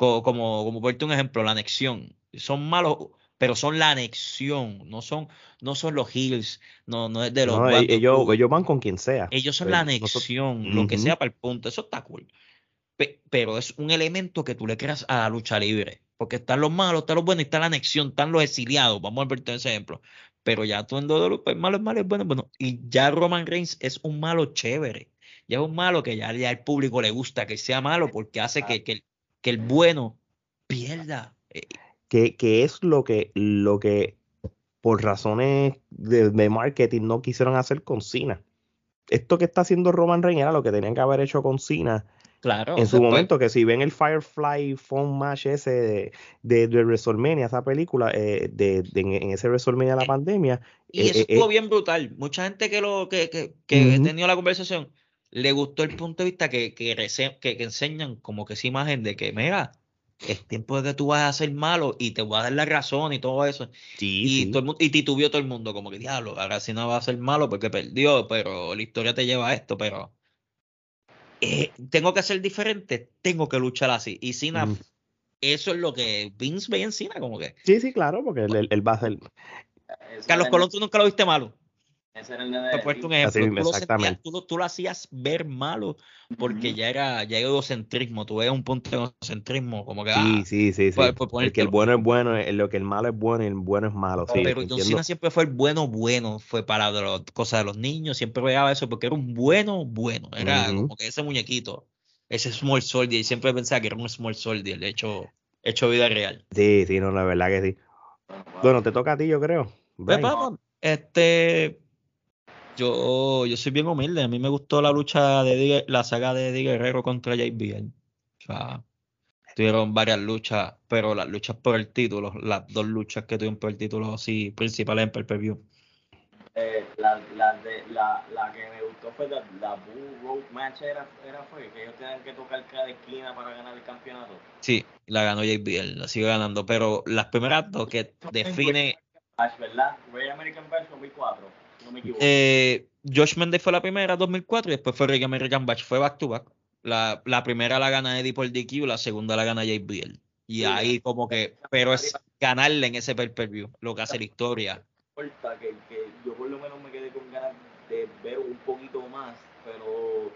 Speaker 4: Co- Como, como, ponerte un ejemplo, la anexión. Son malos, pero son la anexión, no son, no son los Hills, no, no es de los
Speaker 5: No, e- ellos, ellos van con quien sea.
Speaker 4: Ellos son
Speaker 5: Pero
Speaker 4: la
Speaker 5: nosotros-
Speaker 4: anexión, lo que sea para el punto, eso está cool. Pe- pero es un elemento que tú le creas a la lucha libre, porque están los malos, están los buenos y está la anexión, están los exiliados, vamos a ver ese ejemplo. Pero ya tú en WWE, pues malo es malo, es bueno, bueno. Y ya Roman Reigns es un malo chévere, ya es un malo que ya, ya al público le gusta que sea malo porque hace que, que, el- que el bueno pierda. Eh,
Speaker 5: que, que es lo que, lo que por razones de, de marketing no quisieron hacer con Cena. Esto que está haciendo Roman Reigns era lo que tenían que haber hecho con Cena
Speaker 4: Claro,
Speaker 5: en su
Speaker 4: después-
Speaker 5: momento, que si ven el Firefly Phone Match ese de, de, de WrestleMania, esa película, eh, de, de- en ese WrestleMania de la pandemia,
Speaker 4: Y
Speaker 5: eh,
Speaker 4: eso
Speaker 5: eh,
Speaker 4: estuvo
Speaker 5: eh,
Speaker 4: bien brutal. Mucha gente que lo que, que, que he tenido la conversación le gustó el punto de vista que, que, rese- que, que enseñan como que esa imagen de que, mira, es tiempo de que tú vas a ser malo y te voy a dar la razón y todo eso.
Speaker 5: sí,
Speaker 4: Y,
Speaker 5: sí.
Speaker 4: todo el mundo, y titubió todo el mundo, como que diablo, ahora sí no va a ser malo porque perdió, pero la historia te lleva a esto, pero eh, tengo que ser diferente, tengo que luchar así. Y Cena,
Speaker 5: Ujú.
Speaker 4: eso es lo que Vince ve en Cena, como que.
Speaker 5: Sí, sí, claro, porque él, él- va a ser.
Speaker 3: Ese
Speaker 4: Carlos
Speaker 3: el-
Speaker 4: Colón, tú nunca lo viste malo.
Speaker 3: Ese era el de
Speaker 4: puesto un ejemplo,
Speaker 5: Así
Speaker 4: tú lo, sentías-
Speaker 5: exactamente.
Speaker 4: tú, lo, tú lo hacías ver malo porque
Speaker 3: Ujú.
Speaker 4: ya era, ya era egocentrismo, tú ves un punto de egocentrismo, como que,
Speaker 5: Sí,
Speaker 4: ah,
Speaker 5: sí, sí, sí.
Speaker 4: pues- pues
Speaker 5: Porque el bueno es bueno, lo que el malo es bueno y el bueno es malo. Sí,
Speaker 4: pero John. Cena siempre fue el bueno, bueno, fue para las cosas de los niños, siempre veía eso porque era un bueno, bueno, era
Speaker 5: Ujú.
Speaker 4: como que ese muñequito, ese Small Soldier, y siempre pensaba que era un Small Soldier, hecho, hecho vida real.
Speaker 5: Sí, sí, no, la verdad que sí.
Speaker 3: Bueno,
Speaker 5: te toca a ti, yo creo.
Speaker 4: Pues, vamos, este, yo, yo soy bien humilde. A mí me gustó la lucha de Eddie- la saga de Eddie Guerrero contra JBL. O sea, tuvieron varias luchas, pero las luchas por el título, las dos luchas que tuvieron por el título así principales en pay-per-view.
Speaker 3: Eh, la, la, de, la, la que me gustó fue la, la Bull Road Match, era, era fue que ellos tenían que tocar cada esquina para ganar el campeonato.
Speaker 4: Sí, la ganó JBL, la sigue ganando, pero las primeras dos que define
Speaker 3: Bash, ¿verdad? American Bash 2004, si no me equivoco.
Speaker 4: Eh, Josh Mendez fue la primera, 2004, y después fue Rick American Batch, fue back to back. La, la primera la gana Eddie por DQ, la segunda la gana JBL. Y
Speaker 3: Sí,
Speaker 4: ahí como que, pero es ganarle en ese pay-per-view, lo que hace la historia.
Speaker 3: que, que yo por lo menos me quedé con ganas de ver un poquito más, pero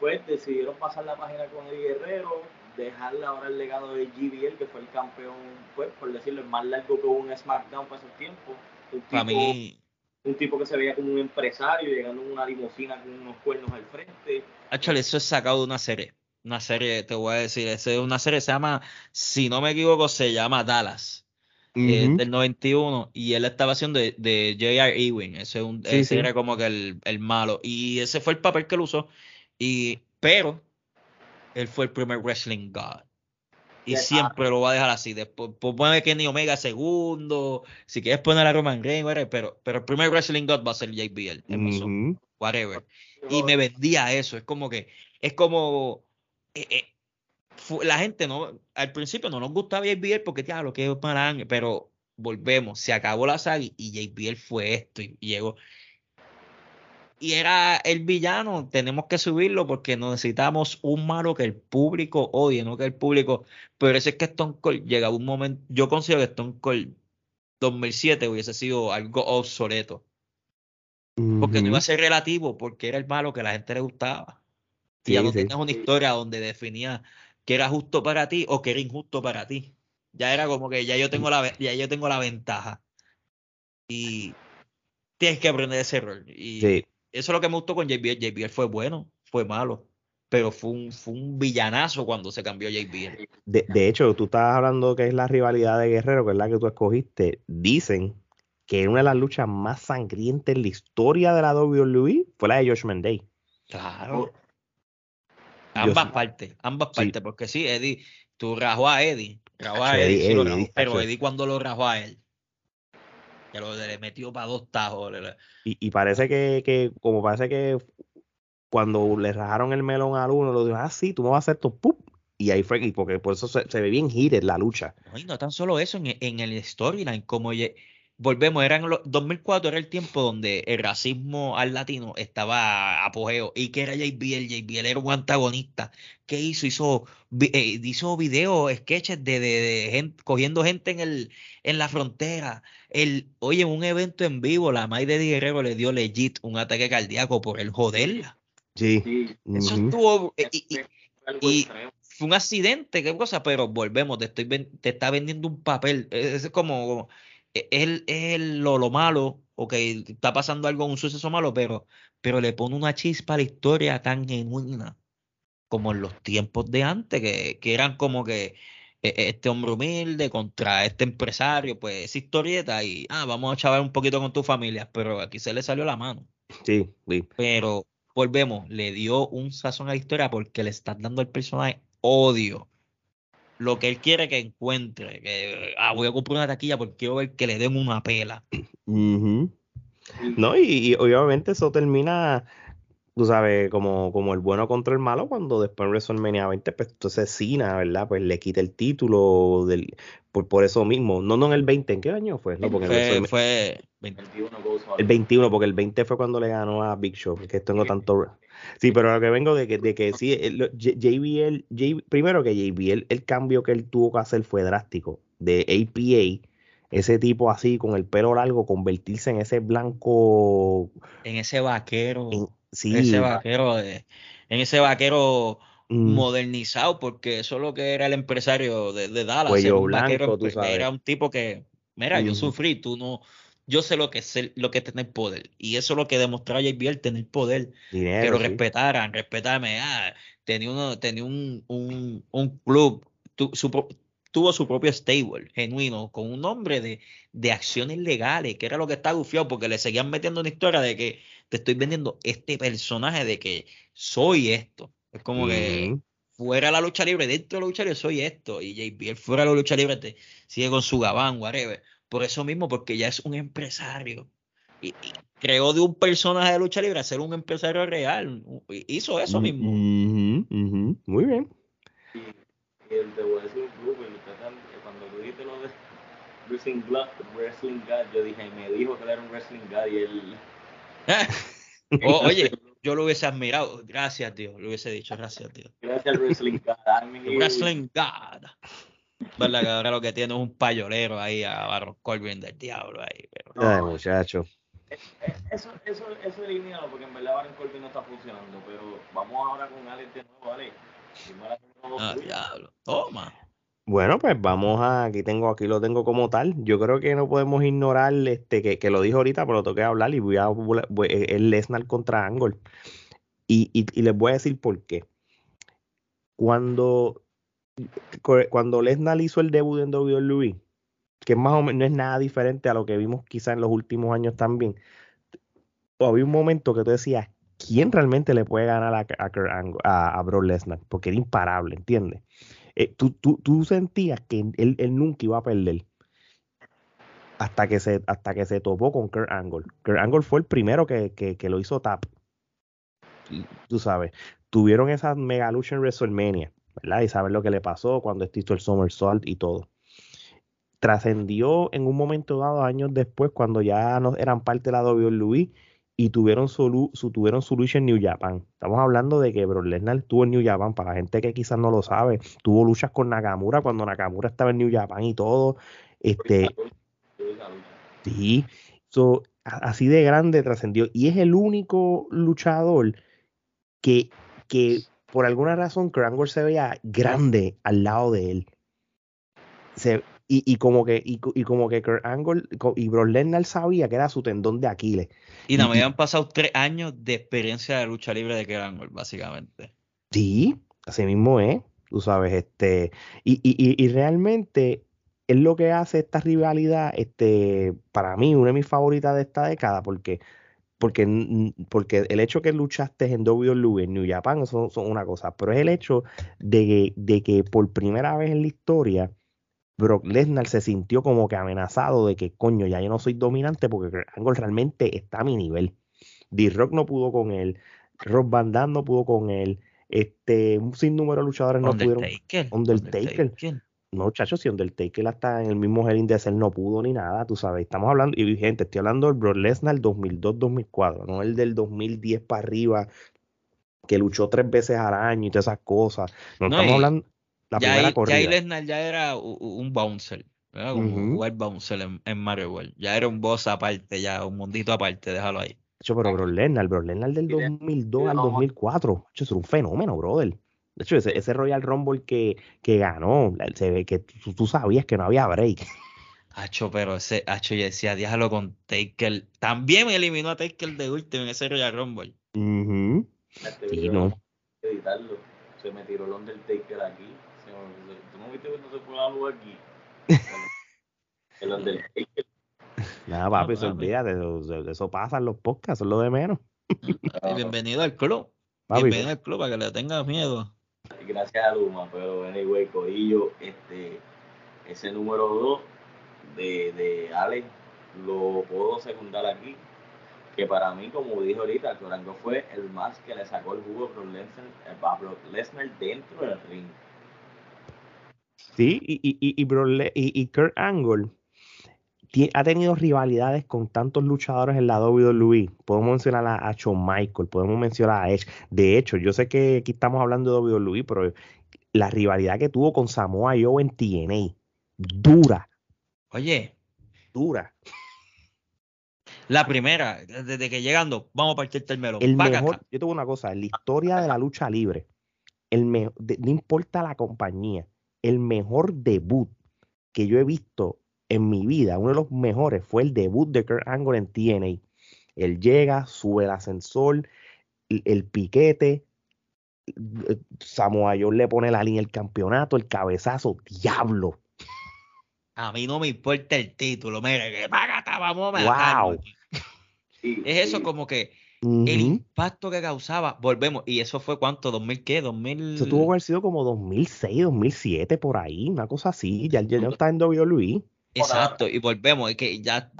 Speaker 3: pues decidieron pasar la página con Eddie Guerrero, dejarle ahora el legado de GBL, que fue el campeón, pues por decirlo, el más largo que hubo en SmackDown para esos tiempos. Un
Speaker 4: Para
Speaker 3: tipo,
Speaker 4: mí,
Speaker 3: un tipo que se veía como un empresario, llegando en una limusina con unos cuernos al frente.
Speaker 4: actually, eso es sacado de una serie. Una serie, te voy a decir, es una serie, se llama, si no me equivoco, se llama Dallas. eh,
Speaker 5: Ujú.
Speaker 4: del 91 y él estaba haciendo de, de J.R. Ewing, ese, es un-
Speaker 5: Sí,
Speaker 4: ese
Speaker 5: sí.
Speaker 4: era como que el, el malo y ese fue el papel que él usó y pero él fue el primer wrestling god y
Speaker 3: Ya,
Speaker 4: siempre lo va a dejar así después pues pone Kenny Omega segundo si quieres poner a Roman Reigns whatever, pero pero el primer wrestling god va a ser JBL empezó,
Speaker 5: Ujú.
Speaker 4: whatever y me vendía eso. Es como que, es como, eh, eh, la gente no, al principio no nos gustaba JBL porque, ya, lo que es para pero volvemos, se acabó la saga y- y JBL fue esto y, y llegó. Y era el villano, tenemos que subirlo porque necesitamos un malo que el público odie, no que el público. Pero eso es que Stone Cold llegaba un momento, yo considero que Stone Cold 2007 hubiese sido algo obsoleto. Porque no iba a ser relativo, porque era el malo que a la gente le gustaba. Y ya no
Speaker 5: sí.
Speaker 4: tenías una historia donde definía que era justo para ti o que era injusto para ti. Ya era como que ya yo tengo la, ya yo tengo la ventaja. Y tienes que aprender ese error. Y
Speaker 5: Sí.
Speaker 4: Eso es lo que me gustó con JBL. JBL fue bueno, fue malo. Pero fue un, fue un villanazo cuando se cambió JBL.
Speaker 5: De, de hecho, tú estabas hablando que es la rivalidad de Guerrero, que es la que tú escogiste. Dicen que una de las luchas más sangrientas en la historia de la WWE fue la de Josh Mendez.
Speaker 4: Claro.
Speaker 5: Yo
Speaker 4: Ambas partes, ambas
Speaker 5: Sí.
Speaker 4: partes, porque sí, Eddie, tú rajó a Eddie, rajó a
Speaker 5: Eddie,
Speaker 4: Eddie, sí lo
Speaker 5: Eddie,
Speaker 4: rajó,
Speaker 5: Eddie,
Speaker 4: pero. Eddie cuando lo rajó a él, que lo le metió para dos tajos,
Speaker 5: Y, y parece que, que, como parece que cuando le rajaron el melón al uno, lo dijo, ah, sí, tú me vas a hacer esto, ¡pup! Y ahí fue, y porque por eso se, se ve bien heated la lucha.
Speaker 4: no, y no tan solo eso, en, en el storyline, como ye- volvemos, eran los 2004 era el tiempo donde el racismo al latino estaba apogeo. ¿Y que era JBL? JBL era un antagonista. ¿Qué hizo? Hizo, eh, hizo videos, sketches de, de, gente, cogiendo gente en, el, en la frontera. El, oye, en un evento en vivo, la May de Guerrero le dio legit un ataque cardíaco por el joderla.
Speaker 5: Sí.
Speaker 4: Eso estuvo. Eh, y, fue un accidente, qué cosa, pero volvemos, te, estoy, te está vendiendo un papel. Es como e, él es lo, lo, malo, o que está pasando algo, un suceso malo, pero, pero le pone una chispa a la historia tan genuina como en los tiempos de antes, que, que eran como que e, e, este hombre humilde contra este empresario, pues esa historieta y, ah, vamos a chavar un poquito con tu familia, pero aquí se le salió la mano.
Speaker 5: Sí, sí.
Speaker 4: Pero volvemos, le dio un sazón a la historia porque le están dando al personaje odio lo que él quiere que encuentre. Que, ah, voy a comprar una taquilla porque quiero ver que le den una pela.
Speaker 5: No, y, obviamente eso termina, tú sabes, como, como el bueno contra el malo, cuando después en WrestleMania 20, pues entonces Cena, ¿verdad? Pues le quita el título del, por, por eso mismo. No, no en el 20, ¿en qué año fue? No, porque
Speaker 4: fue, fue
Speaker 3: 21,
Speaker 5: el 21, porque el 20 fue cuando le ganó a Big Show, que tengo tanto Sí, pero lo que vengo de que, de que sí, JBL, primero que JBL, el cambio que él tuvo que hacer fue drástico. De APA, ese tipo así, con el pelo largo, convertirse en ese blanco.
Speaker 4: En ese vaquero. En, sí. Ese vaquero, en ese vaquero mm. modernizado, porque eso es lo que era el empresario de, Dallas.
Speaker 5: Cuello blanco, tú
Speaker 4: sabes. Era un tipo que, mira, yo sufrí, tú no yo sé lo que es lo que es tener poder. Y eso es lo que demostraba JBL, tener poder. que lo respetaran, respetarme. Ah, tenía, uno, tenía un, un, un club, tuvo su propio stable genuino, con un nombre de, de acciones legales, que era lo que estaba gufiado, porque le seguían metiendo una historia de que te estoy vendiendo este personaje de que soy esto. Es como que fuera la lucha libre, dentro de la lucha libre soy esto. Y JBL fuera de la lucha libre te sigue con su gabán, whatever. Por eso mismo, porque ya es un empresario. Y, creó de un personaje de lucha libre a ser un empresario real. Hizo eso mismo.
Speaker 5: Muy bien.
Speaker 3: Y, el de Wrestling Club, cuando tú dijiste lo de Wrestling, Wrestling God, yo dije, me dijo que era un Wrestling God y él.
Speaker 4: oye, yo lo hubiese admirado. Gracias, Dios. Lo hubiese dicho, gracias, Dios.
Speaker 3: Gracias, Wrestling God.
Speaker 4: Wrestling God. ¿Verdad? Que ahora lo que tiene es un payolero ahí a Baron Corbin del diablo ahí. Pero...
Speaker 5: Ay, muchacho.
Speaker 3: Eh, eh, eso, eso, eso eliminado porque en verdad Baron Corbin no está funcionando. Pero vamos ahora con Alex de nuevo, Alex.
Speaker 4: Ah, diablo. Toma.
Speaker 5: Bueno, pues vamos a, aquí tengo, aquí lo tengo como tal. Yo creo que no podemos ignorar este que, que lo dijo ahorita, pero lo toqué hablar y voy a el Lesnar contra Angle. Y, y, y les voy a decir por qué. Cuando cuando Lesnar hizo el debut en WWE, que más o menos no es nada diferente a lo que vimos quizá en los últimos años también, había un momento que tú decías, ¿quién realmente le puede ganar a, a, a, Brock Lesnar? Porque era imparable, ¿entiendes? Eh, tú, tú, tú, sentías que él, nunca iba a perder hasta que se, hasta que se topó con Kurt Angle. Kurt Angle fue el primero que, que, que lo hizo tap. Tú sabes, tuvieron esa mega lucha en WrestleMania y saber lo que le pasó cuando hizo el somersault y todo. Trascendió en un momento dado, años después, cuando ya no eran parte de la WWE y tuvieron su, su, tuvieron su lucha en New Japan. Estamos hablando de que Brock Lesnar estuvo en New Japan, para la gente que quizás no lo sabe, tuvo luchas con Nakamura cuando Nakamura estaba en New Japan y todo. Este, sí, así de grande trascendió. Y es el único luchador que, que por alguna razón Kurt se veía grande al lado de él. y, como que y, como que Kurt Angle y Brock Lesnar sabía que era su tendón de Aquiles.
Speaker 4: Y no, me habían pasado tres años de experiencia de lucha libre de Kurt Angle, básicamente.
Speaker 5: Sí, así mismo es, tú sabes, este, y, y, y realmente es lo que hace esta rivalidad, este, para mí, una de mis favoritas de esta década, porque porque, porque el hecho que luchaste en WWE, en New Japan, son, son una cosa, pero es el hecho de, de, que por primera vez en la historia, Brock Lesnar se sintió como que amenazado de que, coño, ya yo no soy dominante porque Angle realmente está a mi nivel. D-Rock no pudo con él, Rob Van Damme no pudo con él, este, un sinnúmero de luchadores no pudieron.
Speaker 4: Undertaker.
Speaker 5: Undertaker. No, muchachos, si Undertaker hasta en el mismo Hell in the Cell no pudo ni nada, tú sabes. Estamos hablando, y gente, estoy hablando del Brock Lesnar 2002-2004, no el del 2010 para arriba, que luchó tres veces al año y todas esas cosas. No,
Speaker 4: No,
Speaker 5: estamos
Speaker 4: y
Speaker 5: hablando la
Speaker 4: ya,
Speaker 5: primera
Speaker 4: ya ahí
Speaker 5: corrida.
Speaker 4: Lesnar ya era un bouncer,
Speaker 5: Ujú.
Speaker 4: jugar bouncer en, en Mario World. Ya era un boss aparte, ya un mundito aparte, déjalo ahí.
Speaker 5: Pero Brock Lesnar, Brock Lesnar del
Speaker 3: Y de-
Speaker 5: 2002
Speaker 3: y de
Speaker 5: al
Speaker 3: lo más-
Speaker 5: 2004, de hecho, es un fenómeno, brother. De hecho, ese, ese Royal Rumble que, que ganó, se ve que tú, tú sabías que no había break.
Speaker 4: Hacho, pero ese, Hacho, yo decía, déjalo con Taker. También eliminó a Taker de último en ese Royal Rumble.
Speaker 5: Ujú.
Speaker 3: Este
Speaker 5: Sí,
Speaker 3: video
Speaker 5: no.
Speaker 3: editarlo. Se me tiró el Undertaker aquí. Se me- se- ¿Tú no viste que no se fue la luz aquí? El Undertaker.
Speaker 5: Nada, papi, eso
Speaker 4: papi.
Speaker 5: olvídate, de, de- de eso pasa en los podcasts, eso es lo de menos.
Speaker 4: Bienvenido al club.
Speaker 5: Papi,
Speaker 4: Bienvenido al club para que le tengas miedo.
Speaker 3: Gracias a Luma, pero anyway, Corillo, este, ese número 2 de, de Alex lo puedo secundar aquí. Que para mí, como dije ahorita, Corango fue el más que le sacó el jugo a Brock Lesnar, a Brock Lesnar dentro del ring.
Speaker 5: Sí, y, y, y, y, Brock Le- y, y Kurt Angle ha tenido rivalidades con tantos luchadores en la WWE. Podemos mencionar a, a Shawn Michael, podemos mencionar a Edge. De hecho, yo sé que aquí estamos hablando de WWE, pero la rivalidad que tuvo con Samoa Joe en TNA, dura,
Speaker 4: Oye,
Speaker 5: dura.
Speaker 4: la primera, desde que llegando, vamos a partirte el melón.
Speaker 5: El mejor, yo te digo una cosa, en la historia de la lucha libre, el me- de- no importa la compañía, el mejor debut que yo he visto en mi vida, uno de los mejores, fue el debut de Kurt Angle en TNA. Él llega, sube el ascensor, el, el piquete, eh, Samoa Joe le pone la línea del campeonato, el cabezazo, diablo.
Speaker 4: A mí no me importa el título. Mira, que págata, vamos a
Speaker 5: Wow.
Speaker 4: Es eso como que el impacto que causaba. Volvemos. Y eso fue cuánto, ¿2000 qué? 2000.
Speaker 5: Eso tuvo que haber sido como 2006, 2007, por ahí, una cosa así. Ya, ya no está en WWE.
Speaker 4: Exacto. Y volvemos. Es que ya.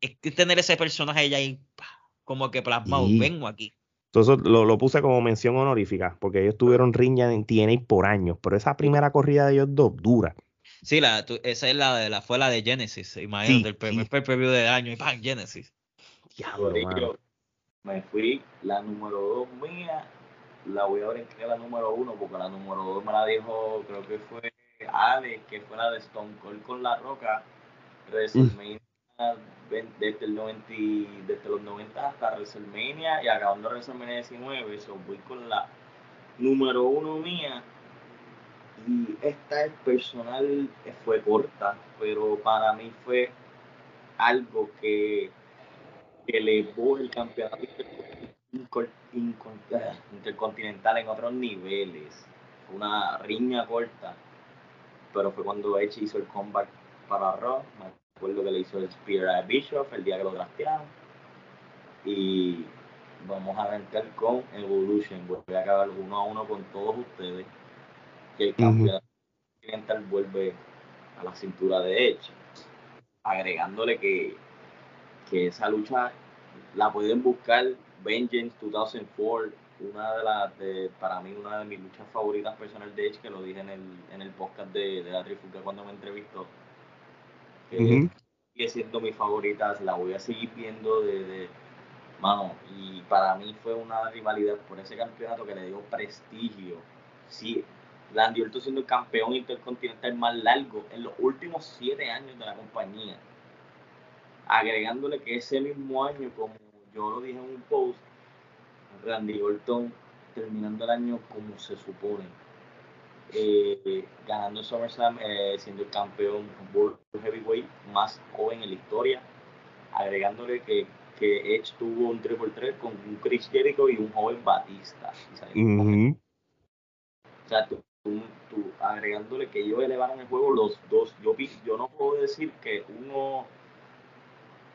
Speaker 4: Es que tener ese personaje ya ahí. pa, Como que plasmado. Vengo aquí.
Speaker 5: Entonces lo, lo puse como mención honorífica, porque ellos tuvieron riña en TNA por años, pero esa primera corrida de ellos dos, dura.
Speaker 4: Sí, la, tu- esa es la de la fue la de Genesis. Imagínate,
Speaker 5: Sí,
Speaker 4: el primer
Speaker 5: sí.
Speaker 4: pay-per-view del año y ¡pam! Genesis.
Speaker 5: Diablo,
Speaker 3: me fui la número 2 mía, la voy a brincar a la número 1 porque la número 2 me la dijo, creo que fue Que fue la de Stone Cold con la roca, WrestleMania desde, el 90, y- desde los 90 hasta WrestleMania y acabando WrestleMania 19, so voy con la número 1 mía. Y esta es personal, eh, fue corta, pero para mí fue algo que que elevó el campeonato ah, intercontinental en otros niveles. Una riña corta, pero fue cuando Edge hizo el comeback para Raw. Me acuerdo que le hizo el Spear a Bischoff el día que lo draftearon. Y vamos a arrancar con Evolution. Voy a acabar uno a uno con todos ustedes. Que el campeonato continental vuelve a la cintura de Edge. Agregándole que que esa lucha la pueden buscar Vengeance 2004 una de las de, para mí una de mis luchas favoritas personal de Edge que lo dije en el, en el podcast de, de la Trifulca cuando me entrevistó que sigue siendo mi favorita la voy a seguir viendo de, de- mano y para mí fue una rivalidad por ese campeonato que le dio prestigio. Sí Randy Orton siendo el campeón intercontinental más largo en los últimos siete años de la compañía agregándole que ese mismo año, como yo lo dije en un post, Randy Orton terminando el año como se supone, eh, ganando SummerSlam, eh, siendo el campeón World Heavyweight más joven en la historia, agregándole que, que Edge tuvo un triple threat con un Chris Jericho y un joven Batista. o sea, tú, tú- tú agregándole que ellos elevaron el juego los dos. Yo, yo no puedo decir que uno,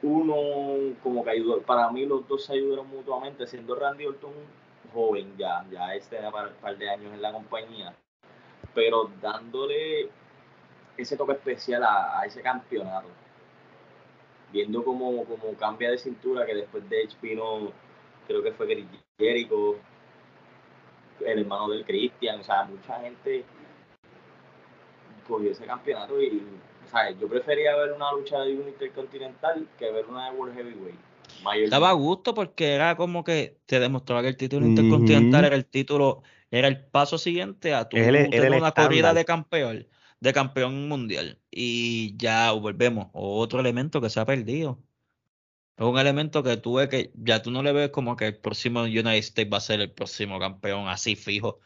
Speaker 3: uno como que ayudó. Para mí los dos se ayudaron mutuamente, siendo Randy Orton joven ya, ya este era un par de años en la compañía, pero dándole ese toque especial a, ese campeonato. Viendo cómo, cómo cambia de cintura, que después de Edge vino, creo que fue Jericho, el hermano del Christian, o sea, mucha gente cogió ese campeonato y, yo prefería ver una lucha de un intercontinental que ver una de World Heavyweight. Mayor
Speaker 4: Daba a gusto porque era como que te demostraba que el título intercontinental era el título, era el paso siguiente a tu
Speaker 5: Es el-
Speaker 4: una corrida de campeón, de campeón mundial. Y ya volvemos, otro elemento que se ha perdido. Es un elemento que tú ves que ya tú no le ves como que el próximo United States va a ser el próximo campeón así fijo.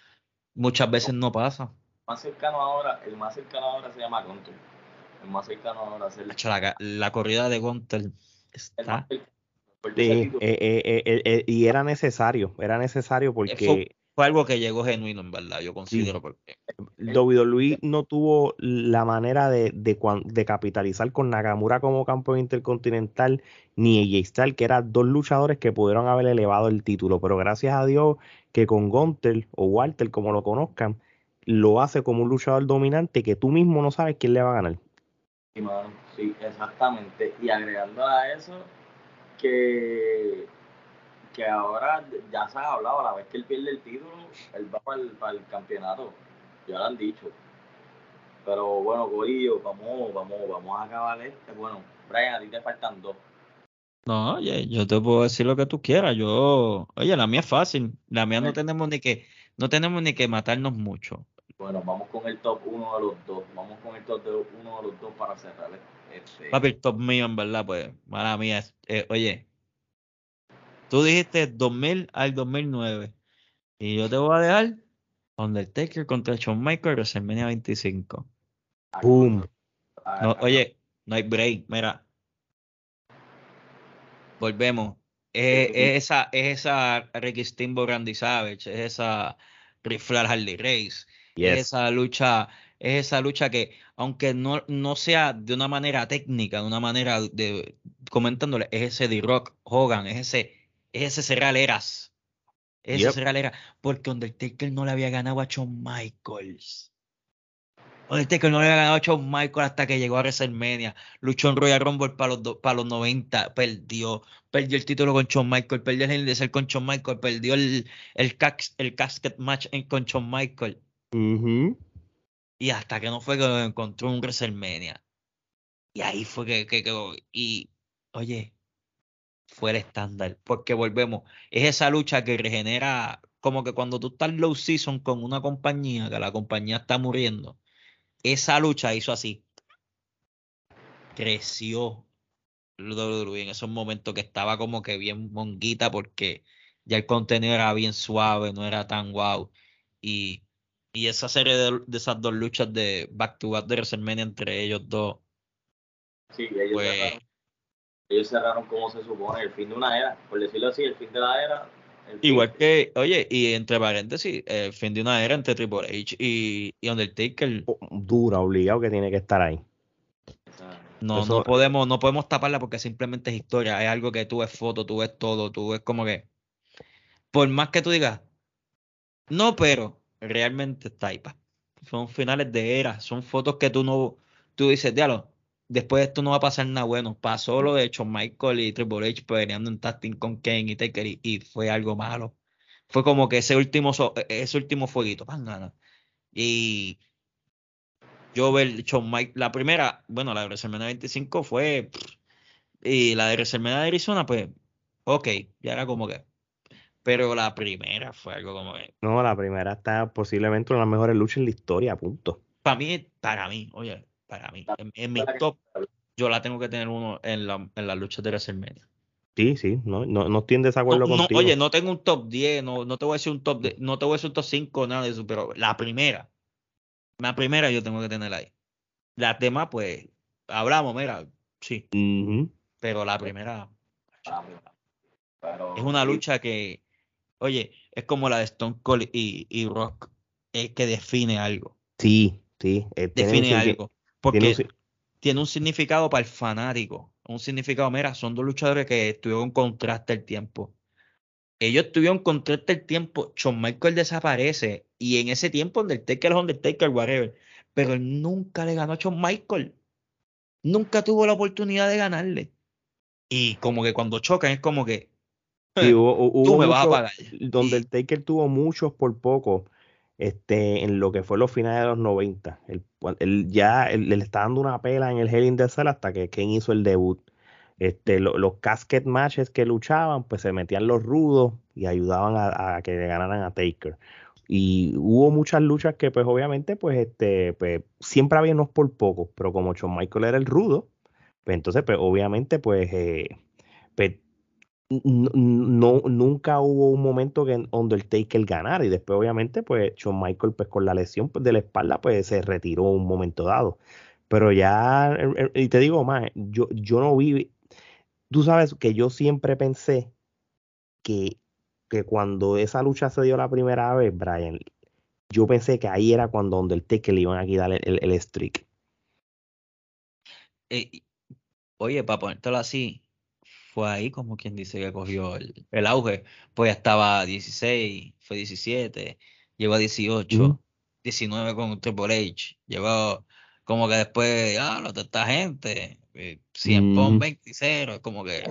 Speaker 4: Muchas veces no pasa.
Speaker 3: más cercano ahora, el más cercano ahora se llama Control. El más cercano ahora es el,
Speaker 4: La, corrida de Gunter
Speaker 3: el más
Speaker 4: está.
Speaker 5: Sí, eh, eh, eh, y era necesario, era necesario porque
Speaker 4: Fue, fue algo que llegó genuino, en verdad, yo considero. Porque
Speaker 5: WWE no tuvo la manera de, de, de capitalizar con Nakamura como campeón intercontinental, ni AJ Styles, que eran dos luchadores que pudieron haber elevado el título, pero gracias a Dios que con Gunter o Walter, como lo conozcan, lo hace como un luchador dominante que tú mismo no sabes quién le va a ganar.
Speaker 3: Sí, mano, sí, exactamente. Y agregando a eso, que, que ahora ya se ha hablado, a la vez que él pierde el título, él va para el, para el campeonato. Ya lo han dicho. Pero bueno, Corillo, vamos, vamos, vamos a acabar este. Bueno, Brian, a ti te faltan dos.
Speaker 4: No, oye, yo te puedo decir lo que tú quieras. Yo, oye, la mía es fácil. La mía no tenemos ni que, no tenemos ni que matarnos mucho.
Speaker 3: Bueno, vamos con el top uno de los dos. Vamos con el top de uno de los dos para cerrar. Este,
Speaker 4: Papi, el top mío, en verdad, pues, mala mía. eh, oye, tú dijiste 2000 al 2009. Y yo te voy a dejar Undertaker contra Shawn Michaels WrestleMania 25.
Speaker 5: ¡Boom!
Speaker 4: No, oye, no hay break, mira. Volvemos. Es, es esa, es esa Ricky Steamboat Randy Savage, es esa Ric Flair Harley Race,
Speaker 5: Yes.
Speaker 4: esa lucha, es esa lucha que, aunque no, no sea de una manera técnica, de una manera de comentándole, es ese D-Rock Hogan, es ese, es ese Serral Eras, es ese
Speaker 5: Yep.
Speaker 4: Serral Eras, porque Undertaker no le había ganado a Shawn Michaels. Undertaker no le había ganado a Shawn Michaels hasta que llegó a WrestleMania. Luchó en Royal Rumble para los, do- para los 90, perdió. Perdió el título con Shawn Michaels, perdió el Cell con Shawn Michaels, perdió el, el, cax- el casket match en- con Shawn Y hasta que no fue que lo encontró en un WrestleMania. Y ahí fue que, que. Y, oye, fue el estándar. Porque volvemos. Es esa lucha que regenera. Como que cuando tú estás low season con una compañía, que la compañía está muriendo. Esa lucha hizo así. Creció WWE en esos momentos que estaba como que bien monguita porque ya el contenido era bien suave, no era tan wow. Y, y esa serie de, de esas dos luchas de back to back de WrestleMania entre ellos dos,
Speaker 3: Sí, ellos,
Speaker 4: pues
Speaker 3: cerraron, ellos cerraron como se supone el fin de una era. Por decirlo así, el fin de la era.
Speaker 4: igual que, oye, y entre paréntesis, el fin de una era entre Triple H y, y Undertaker.
Speaker 5: Oh, Dura, obligado que tiene que estar ahí.
Speaker 4: No,
Speaker 5: Eso-
Speaker 4: no podemos, no podemos taparla porque simplemente es historia, es algo que tú ves foto, tú ves todo, tú ves como que, por más que tú digas, no, pero realmente está ahí. Son finales de era, son fotos que tú no, tú dices, diablo, después de esto no va a pasar nada bueno. Pasó lo de Shawn Michael y Triple H peleando en tag team con Kane y Taker y, fue algo malo. Fue como que ese último, so- ese último fueguito, pan. Y yo ver Shawn Mike, la primera, bueno, la de WrestleMania 25 fue, y la de WrestleMania de Arizona, pues, ok, ya era como que, pero la primera fue algo como que,
Speaker 5: No, la primera está posiblemente una de las mejores luchas en la historia, punto.
Speaker 4: para mí, para mí, oye, para mí, en, en mi top, yo la tengo que tener uno en, la, en las luchas de WrestleMania.
Speaker 5: Sí, sí, no, no, no estoy en desacuerdo
Speaker 4: No, no,
Speaker 5: contigo.
Speaker 4: oye, no tengo un top 10, no, no te voy a decir un top de, no te voy a decir un top 5, nada de eso, pero la primera, la primera yo tengo que tenerla ahí. Las demás, pues, hablamos, mira, sí, pero la primera
Speaker 3: pero,
Speaker 4: es una lucha que, oye, es como la de Stone Cold y, y Rock, es que define algo,
Speaker 5: Sí, sí. eh,
Speaker 4: define algo, porque
Speaker 5: tiene un si-
Speaker 4: tiene un significado para el fanático, un significado, mira, son dos luchadores que estuvieron contraste el tiempo. Ellos estuvieron contraste el tiempo, Shawn Michael desaparece y en ese tiempo Undertaker es Undertaker, whatever, pero él nunca le ganó a Shawn Michael. Nunca tuvo la oportunidad de ganarle. Y como que cuando chocan es como que
Speaker 5: sí, hubo,
Speaker 4: tú vas a pagar.
Speaker 5: donde el Taker tuvo muchos por poco. este, en lo que fue los finales de los 90. Él, ya le está dando una pela en el Hell in the Cell hasta que Ken hizo el debut. Este, los casket matches que luchaban, pues se metían los rudos y ayudaban a, que ganaran a Taker. Y hubo muchas luchas que, pues, obviamente, pues, este, pues, siempre había unos por pocos, pero como Shawn Michael era el rudo, pues entonces, pues, obviamente, pues, eh, pues no, nunca hubo un momento que Undertaker ganara y después obviamente pues Shawn Michael pues con la lesión pues, de la espalda pues se retiró un momento dado. Pero ya er, er, y te digo más yo, yo no vi tú sabes que yo siempre pensé que, que cuando esa lucha se dio la primera vez Brian yo pensé que ahí era cuando Undertaker le iban a quitar el, el, streak.
Speaker 4: Eh, oye para ponértelo así fue ahí como quien dice que cogió el, auge. Pues ya estaba 16, fue 17, llegó a 18, 19 con Triple H, llegó como que después, ah, lo de esta gente, 100 eh, pon 20 0, como que...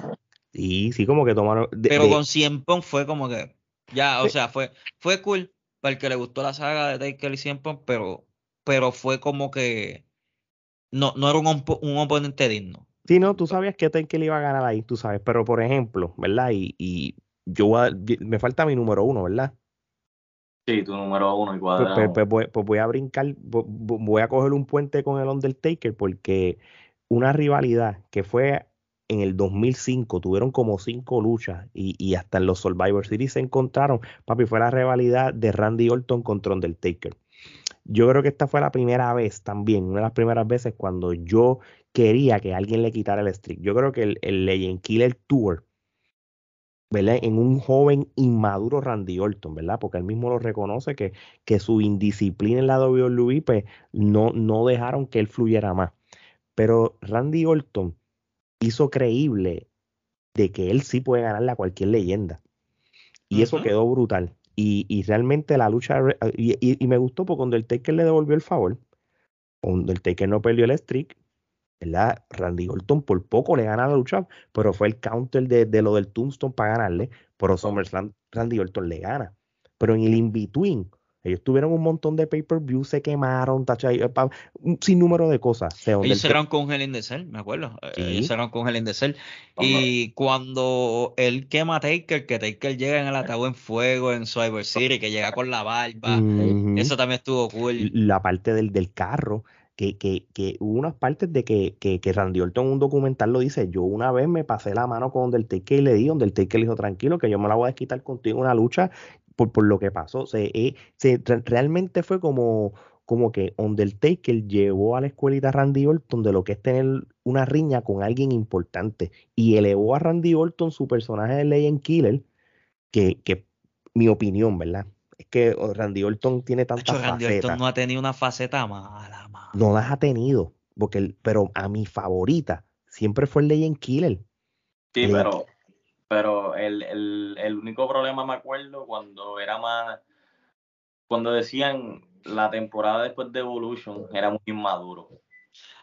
Speaker 5: Sí, sí, como que tomaron...
Speaker 4: pero con 100 pon fue como que, ya, o sea, fue, fue cool para el que le gustó la saga de Taker y 100 pon, pero, pero fue como que no, no era un, un oponente digno.
Speaker 5: Sí, no, tú sabías que Taker le iba a ganar ahí, tú sabes, pero por ejemplo, ¿verdad? Y, y yo me falta mi número uno, ¿verdad?
Speaker 3: Sí, tu número uno y
Speaker 5: pues, pues, pues, voy, pues, voy, a brincar, voy a coger un puente con el Undertaker porque una rivalidad que fue en el 2005, tuvieron como cinco luchas y, y hasta en los Survivor Series se encontraron, papi, fue la rivalidad de Randy Orton contra Undertaker. Yo creo que esta fue la primera vez también, una de las primeras veces cuando yo quería que alguien le quitara el streak. Yo creo que el, el Legend Killer Tour, ¿verdad? En un joven inmaduro Randy Orton, ¿verdad? Porque él mismo lo reconoce que, que su indisciplina en la WWE, pues no, no dejaron que él fluyera más. Pero Randy Orton hizo creíble de que él sí puede ganarle a cualquier leyenda. Y eso quedó brutal. Y, y, realmente la lucha, y, y, me gustó porque cuando el Taker le devolvió el favor, cuando el Taker no perdió el streak, ¿verdad? Randy Orton por poco le gana la lucha, pero fue el counter de, lo del Tombstone para ganarle, pero SummerSlam Randy Orton le gana. Pero en el in-between, ellos tuvieron un montón de pay-per-view, se quemaron, eh, un sinnúmero de cosas.
Speaker 4: ellos cerraron con Hell in the Cell, me acuerdo. Eh, ellos cerraron con the Cell. Y cuando él quema a Taker, que Taker llega en el ataúd en fuego en Survivor City, que llega con la barba, eso también estuvo cool.
Speaker 5: La parte del, del carro que, que, que hubo unas partes de que, que, que Randy Orton en un documental lo dice, yo una vez me pasé la mano con Undertaker y le di, Undertaker le dijo, tranquilo, que yo me la voy a desquitar contigo en una lucha por, por lo que pasó. Se, eh, se, realmente fue como, como que Undertaker llevó a la escuelita Randy Orton de lo que es tener una riña con alguien importante y elevó a Randy Orton su personaje de Legend Killer, que, que mi opinión, ¿verdad? Es que Randy Orton tiene tantas Randy Orton
Speaker 4: no ha tenido una faceta mala
Speaker 5: no las ha tenido, porque pero a mi favorita siempre fue el Legend Killer.
Speaker 3: Sí, pero, pero el, el, el, único problema me acuerdo cuando era más, cuando decían la temporada después de Evolution era muy inmaduro.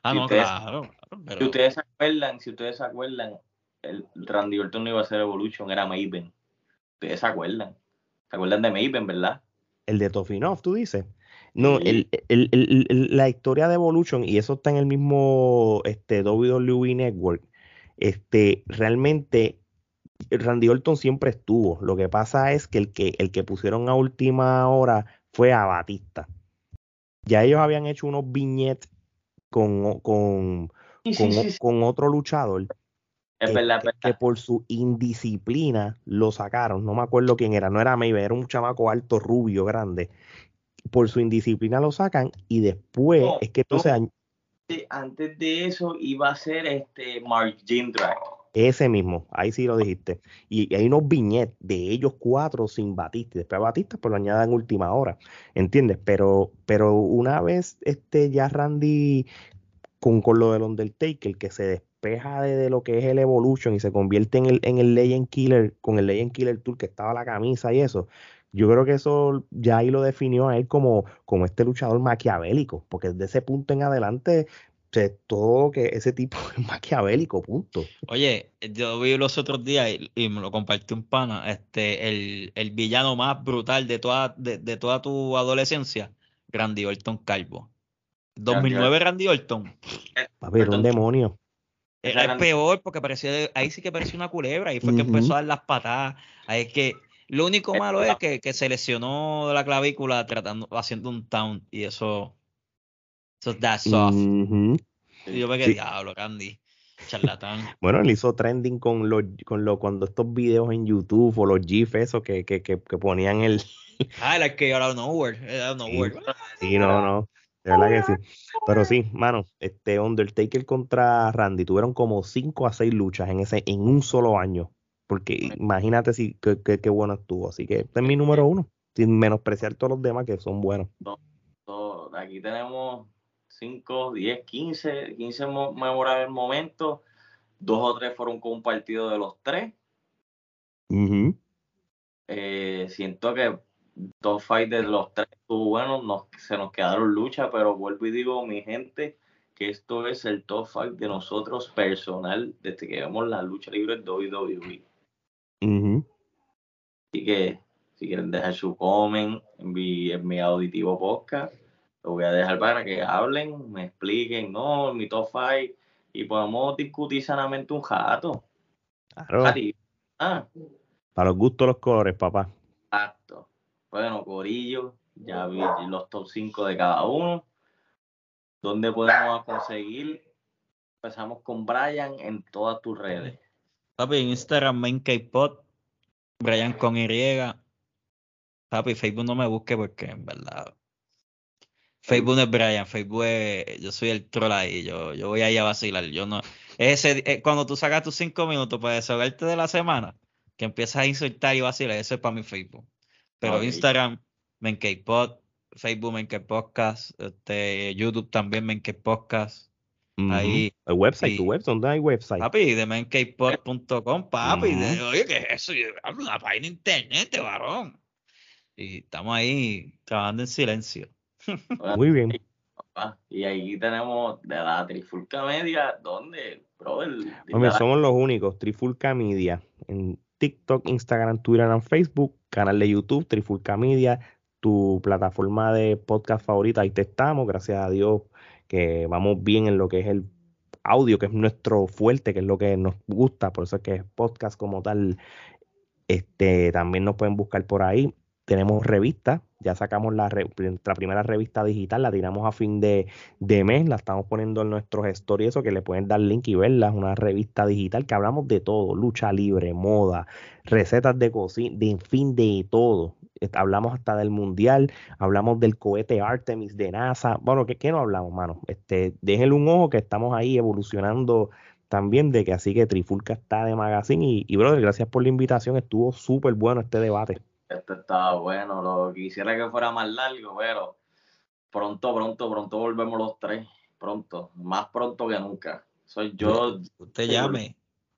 Speaker 4: Ah, no, claro.
Speaker 3: Si ustedes se acuerdan, si ustedes se acuerdan, el Randy Orton no iba a ser Evolution, era Maven. Ustedes se acuerdan. ¿Se acuerdan de Maven, verdad?
Speaker 5: El de Tofinov, tú dices. No, el, la historia de Evolution, y eso está en el mismo este, WWE Network, este, realmente Randy Orton siempre estuvo. Lo que pasa es que el que, el que pusieron a última hora fue a Batista. Ya ellos habían hecho unos viñetes con, con, con, otro luchador.
Speaker 3: Es verdad,
Speaker 5: que, por su indisciplina lo sacaron. No me acuerdo quién era, no era Maybe, era un chamaco alto, rubio, grande por su indisciplina lo sacan y después es que entonces...
Speaker 3: antes de eso iba a ser este Mark Jindrak.
Speaker 5: Ese mismo, ahí sí lo dijiste. Y, hay unos viñetes de ellos cuatro sin Batista. Después Batista pues lo añadan en última hora. ¿Entiendes? Pero, pero una vez este ya Randy con, con lo del Undertaker, que se despeja de, lo que es el Evolution y se convierte en el, en el Legend Killer, con el Legend Killer Tour que estaba la camisa y eso, yo creo que eso ya ahí lo definió a él como, como este luchador maquiavélico, porque desde ese punto en adelante todo que ese tipo es maquiavélico, punto.
Speaker 4: Oye, yo vi los otros días y, y me lo compartió un pana, este, el, el villano más brutal de toda, de, de toda tu adolescencia, Randy Orton Calvo. 2009 Randy Orton.
Speaker 5: Papi, era un demonio.
Speaker 4: Era el peor porque parecía, ahí sí que parecía una culebra, ahí fue que
Speaker 5: Ujú.
Speaker 4: empezó a dar las patadas. Ahí es que lo único malo es que, que se lesionó de la clavícula tratando, haciendo un town y eso, eso that's soft.
Speaker 5: Ujú.
Speaker 4: Y yo me quedé,
Speaker 5: Sí.
Speaker 4: diablo, Randy, charlatán.
Speaker 5: Bueno, él hizo trending con los, con lo, cuando estos videos en YouTube o los GIFs esos que, que, que, que ponían el.
Speaker 4: Ah, el que out of nowhere, out of nowhere.
Speaker 5: Sí, no, no. De verdad que sí. Pero sí, mano, este Undertaker contra Randy tuvieron como 5 a 6 luchas en ese, en un solo año. Porque imagínate si qué, qué- qué bueno estuvo. Así que este es mi número uno. Sin menospreciar todos los demás que son buenos.
Speaker 3: Aquí tenemos 5, 10, 15, 15 mo- memorables momentos. Dos o tres fueron compartidos de los tres. Eh, siento que dos fights de los tres estuvo bueno, nos, se nos quedaron luchas, pero vuelvo y digo, mi gente, que esto es el top fight de nosotros personal desde que vemos la lucha libre en WWE.
Speaker 5: Ujú.
Speaker 3: Así que si quieren dejar su comment en mi, en mi auditivo podcast, lo voy a dejar para que hablen, me expliquen, no, mi top five, y podamos discutir sanamente un jato.
Speaker 5: Claro.
Speaker 3: Ah,
Speaker 5: Para los gustos, los colores, papá.
Speaker 3: exacto. Bueno, Corillo, ya vi los top 5 de cada uno. ¿Dónde podemos conseguir? Empezamos con Brian en todas tus redes.
Speaker 4: Papi, en Instagram, main K-Pod, Brian con Y. Papi, Facebook no me busque porque en verdad. Facebook no es Brian, Facebook es. Yo soy el troll ahí, yo, yo voy ahí a vacilar. Yo no. Ese, eh, cuando tú sacas tus cinco minutos para desahogarte de la semana, que empiezas a insultar y vacilar, eso es para mi Facebook. Pero
Speaker 3: Ok.
Speaker 4: Instagram, main K-Pod, Facebook, main K-Podcast, este, YouTube también, main K-Podcast.
Speaker 5: Ujú.
Speaker 4: Ahí.
Speaker 5: El website,
Speaker 4: sí.
Speaker 5: tu website, ¿dónde hay website?
Speaker 4: Papi, de mankpod.com, papi. de- oye, ¿qué es eso? Yo hablo una página de internet, varón. Y estamos ahí trabajando en silencio.
Speaker 5: Muy bien.
Speaker 3: Y ahí tenemos de la Trifulca Media, ¿dónde? Bro, el,
Speaker 5: Hombre, somos los únicos, Trifulca Media, en TikTok, Instagram, Twitter y Facebook, canal de YouTube, Trifulca Media, tu plataforma de podcast favorita, ahí te estamos, gracias a Dios que vamos bien en lo que es el audio, que es nuestro fuerte, que es lo que nos gusta, por eso es que es podcast como tal, este, también nos pueden buscar por ahí. Tenemos revistas, ya sacamos la, re- nuestra primera revista digital, la tiramos a fin de, mes, la estamos poniendo en nuestros stories, eso que le pueden dar link y verla, es una revista digital que hablamos de todo, lucha libre, moda, recetas de cocina, de en fin, de todo. Hablamos hasta del mundial, hablamos del cohete Artemis de NASA. Bueno, ¿qué, qué no hablamos, mano? Este, déjenle un ojo que estamos ahí evolucionando también de que así que Trifulca está de magazine y, y brother, gracias por la invitación, estuvo súper bueno este debate.
Speaker 3: Esto estaba bueno, lo quisiera que fuera más largo, pero pronto, pronto, pronto volvemos los tres. Pronto, más pronto que nunca. Soy yo.
Speaker 4: Usted llame.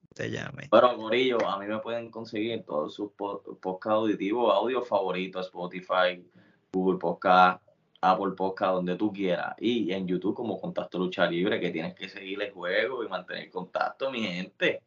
Speaker 4: Usted llame.
Speaker 3: Pero Corillo, a mí me pueden conseguir todos sus po- podcast auditivos, audio favoritos, Spotify, Google Podcast, Apple Podcast, donde tú quieras. Y en YouTube como Contacto Lucha Libre, que tienes que seguir el juego y mantener contacto, mi gente.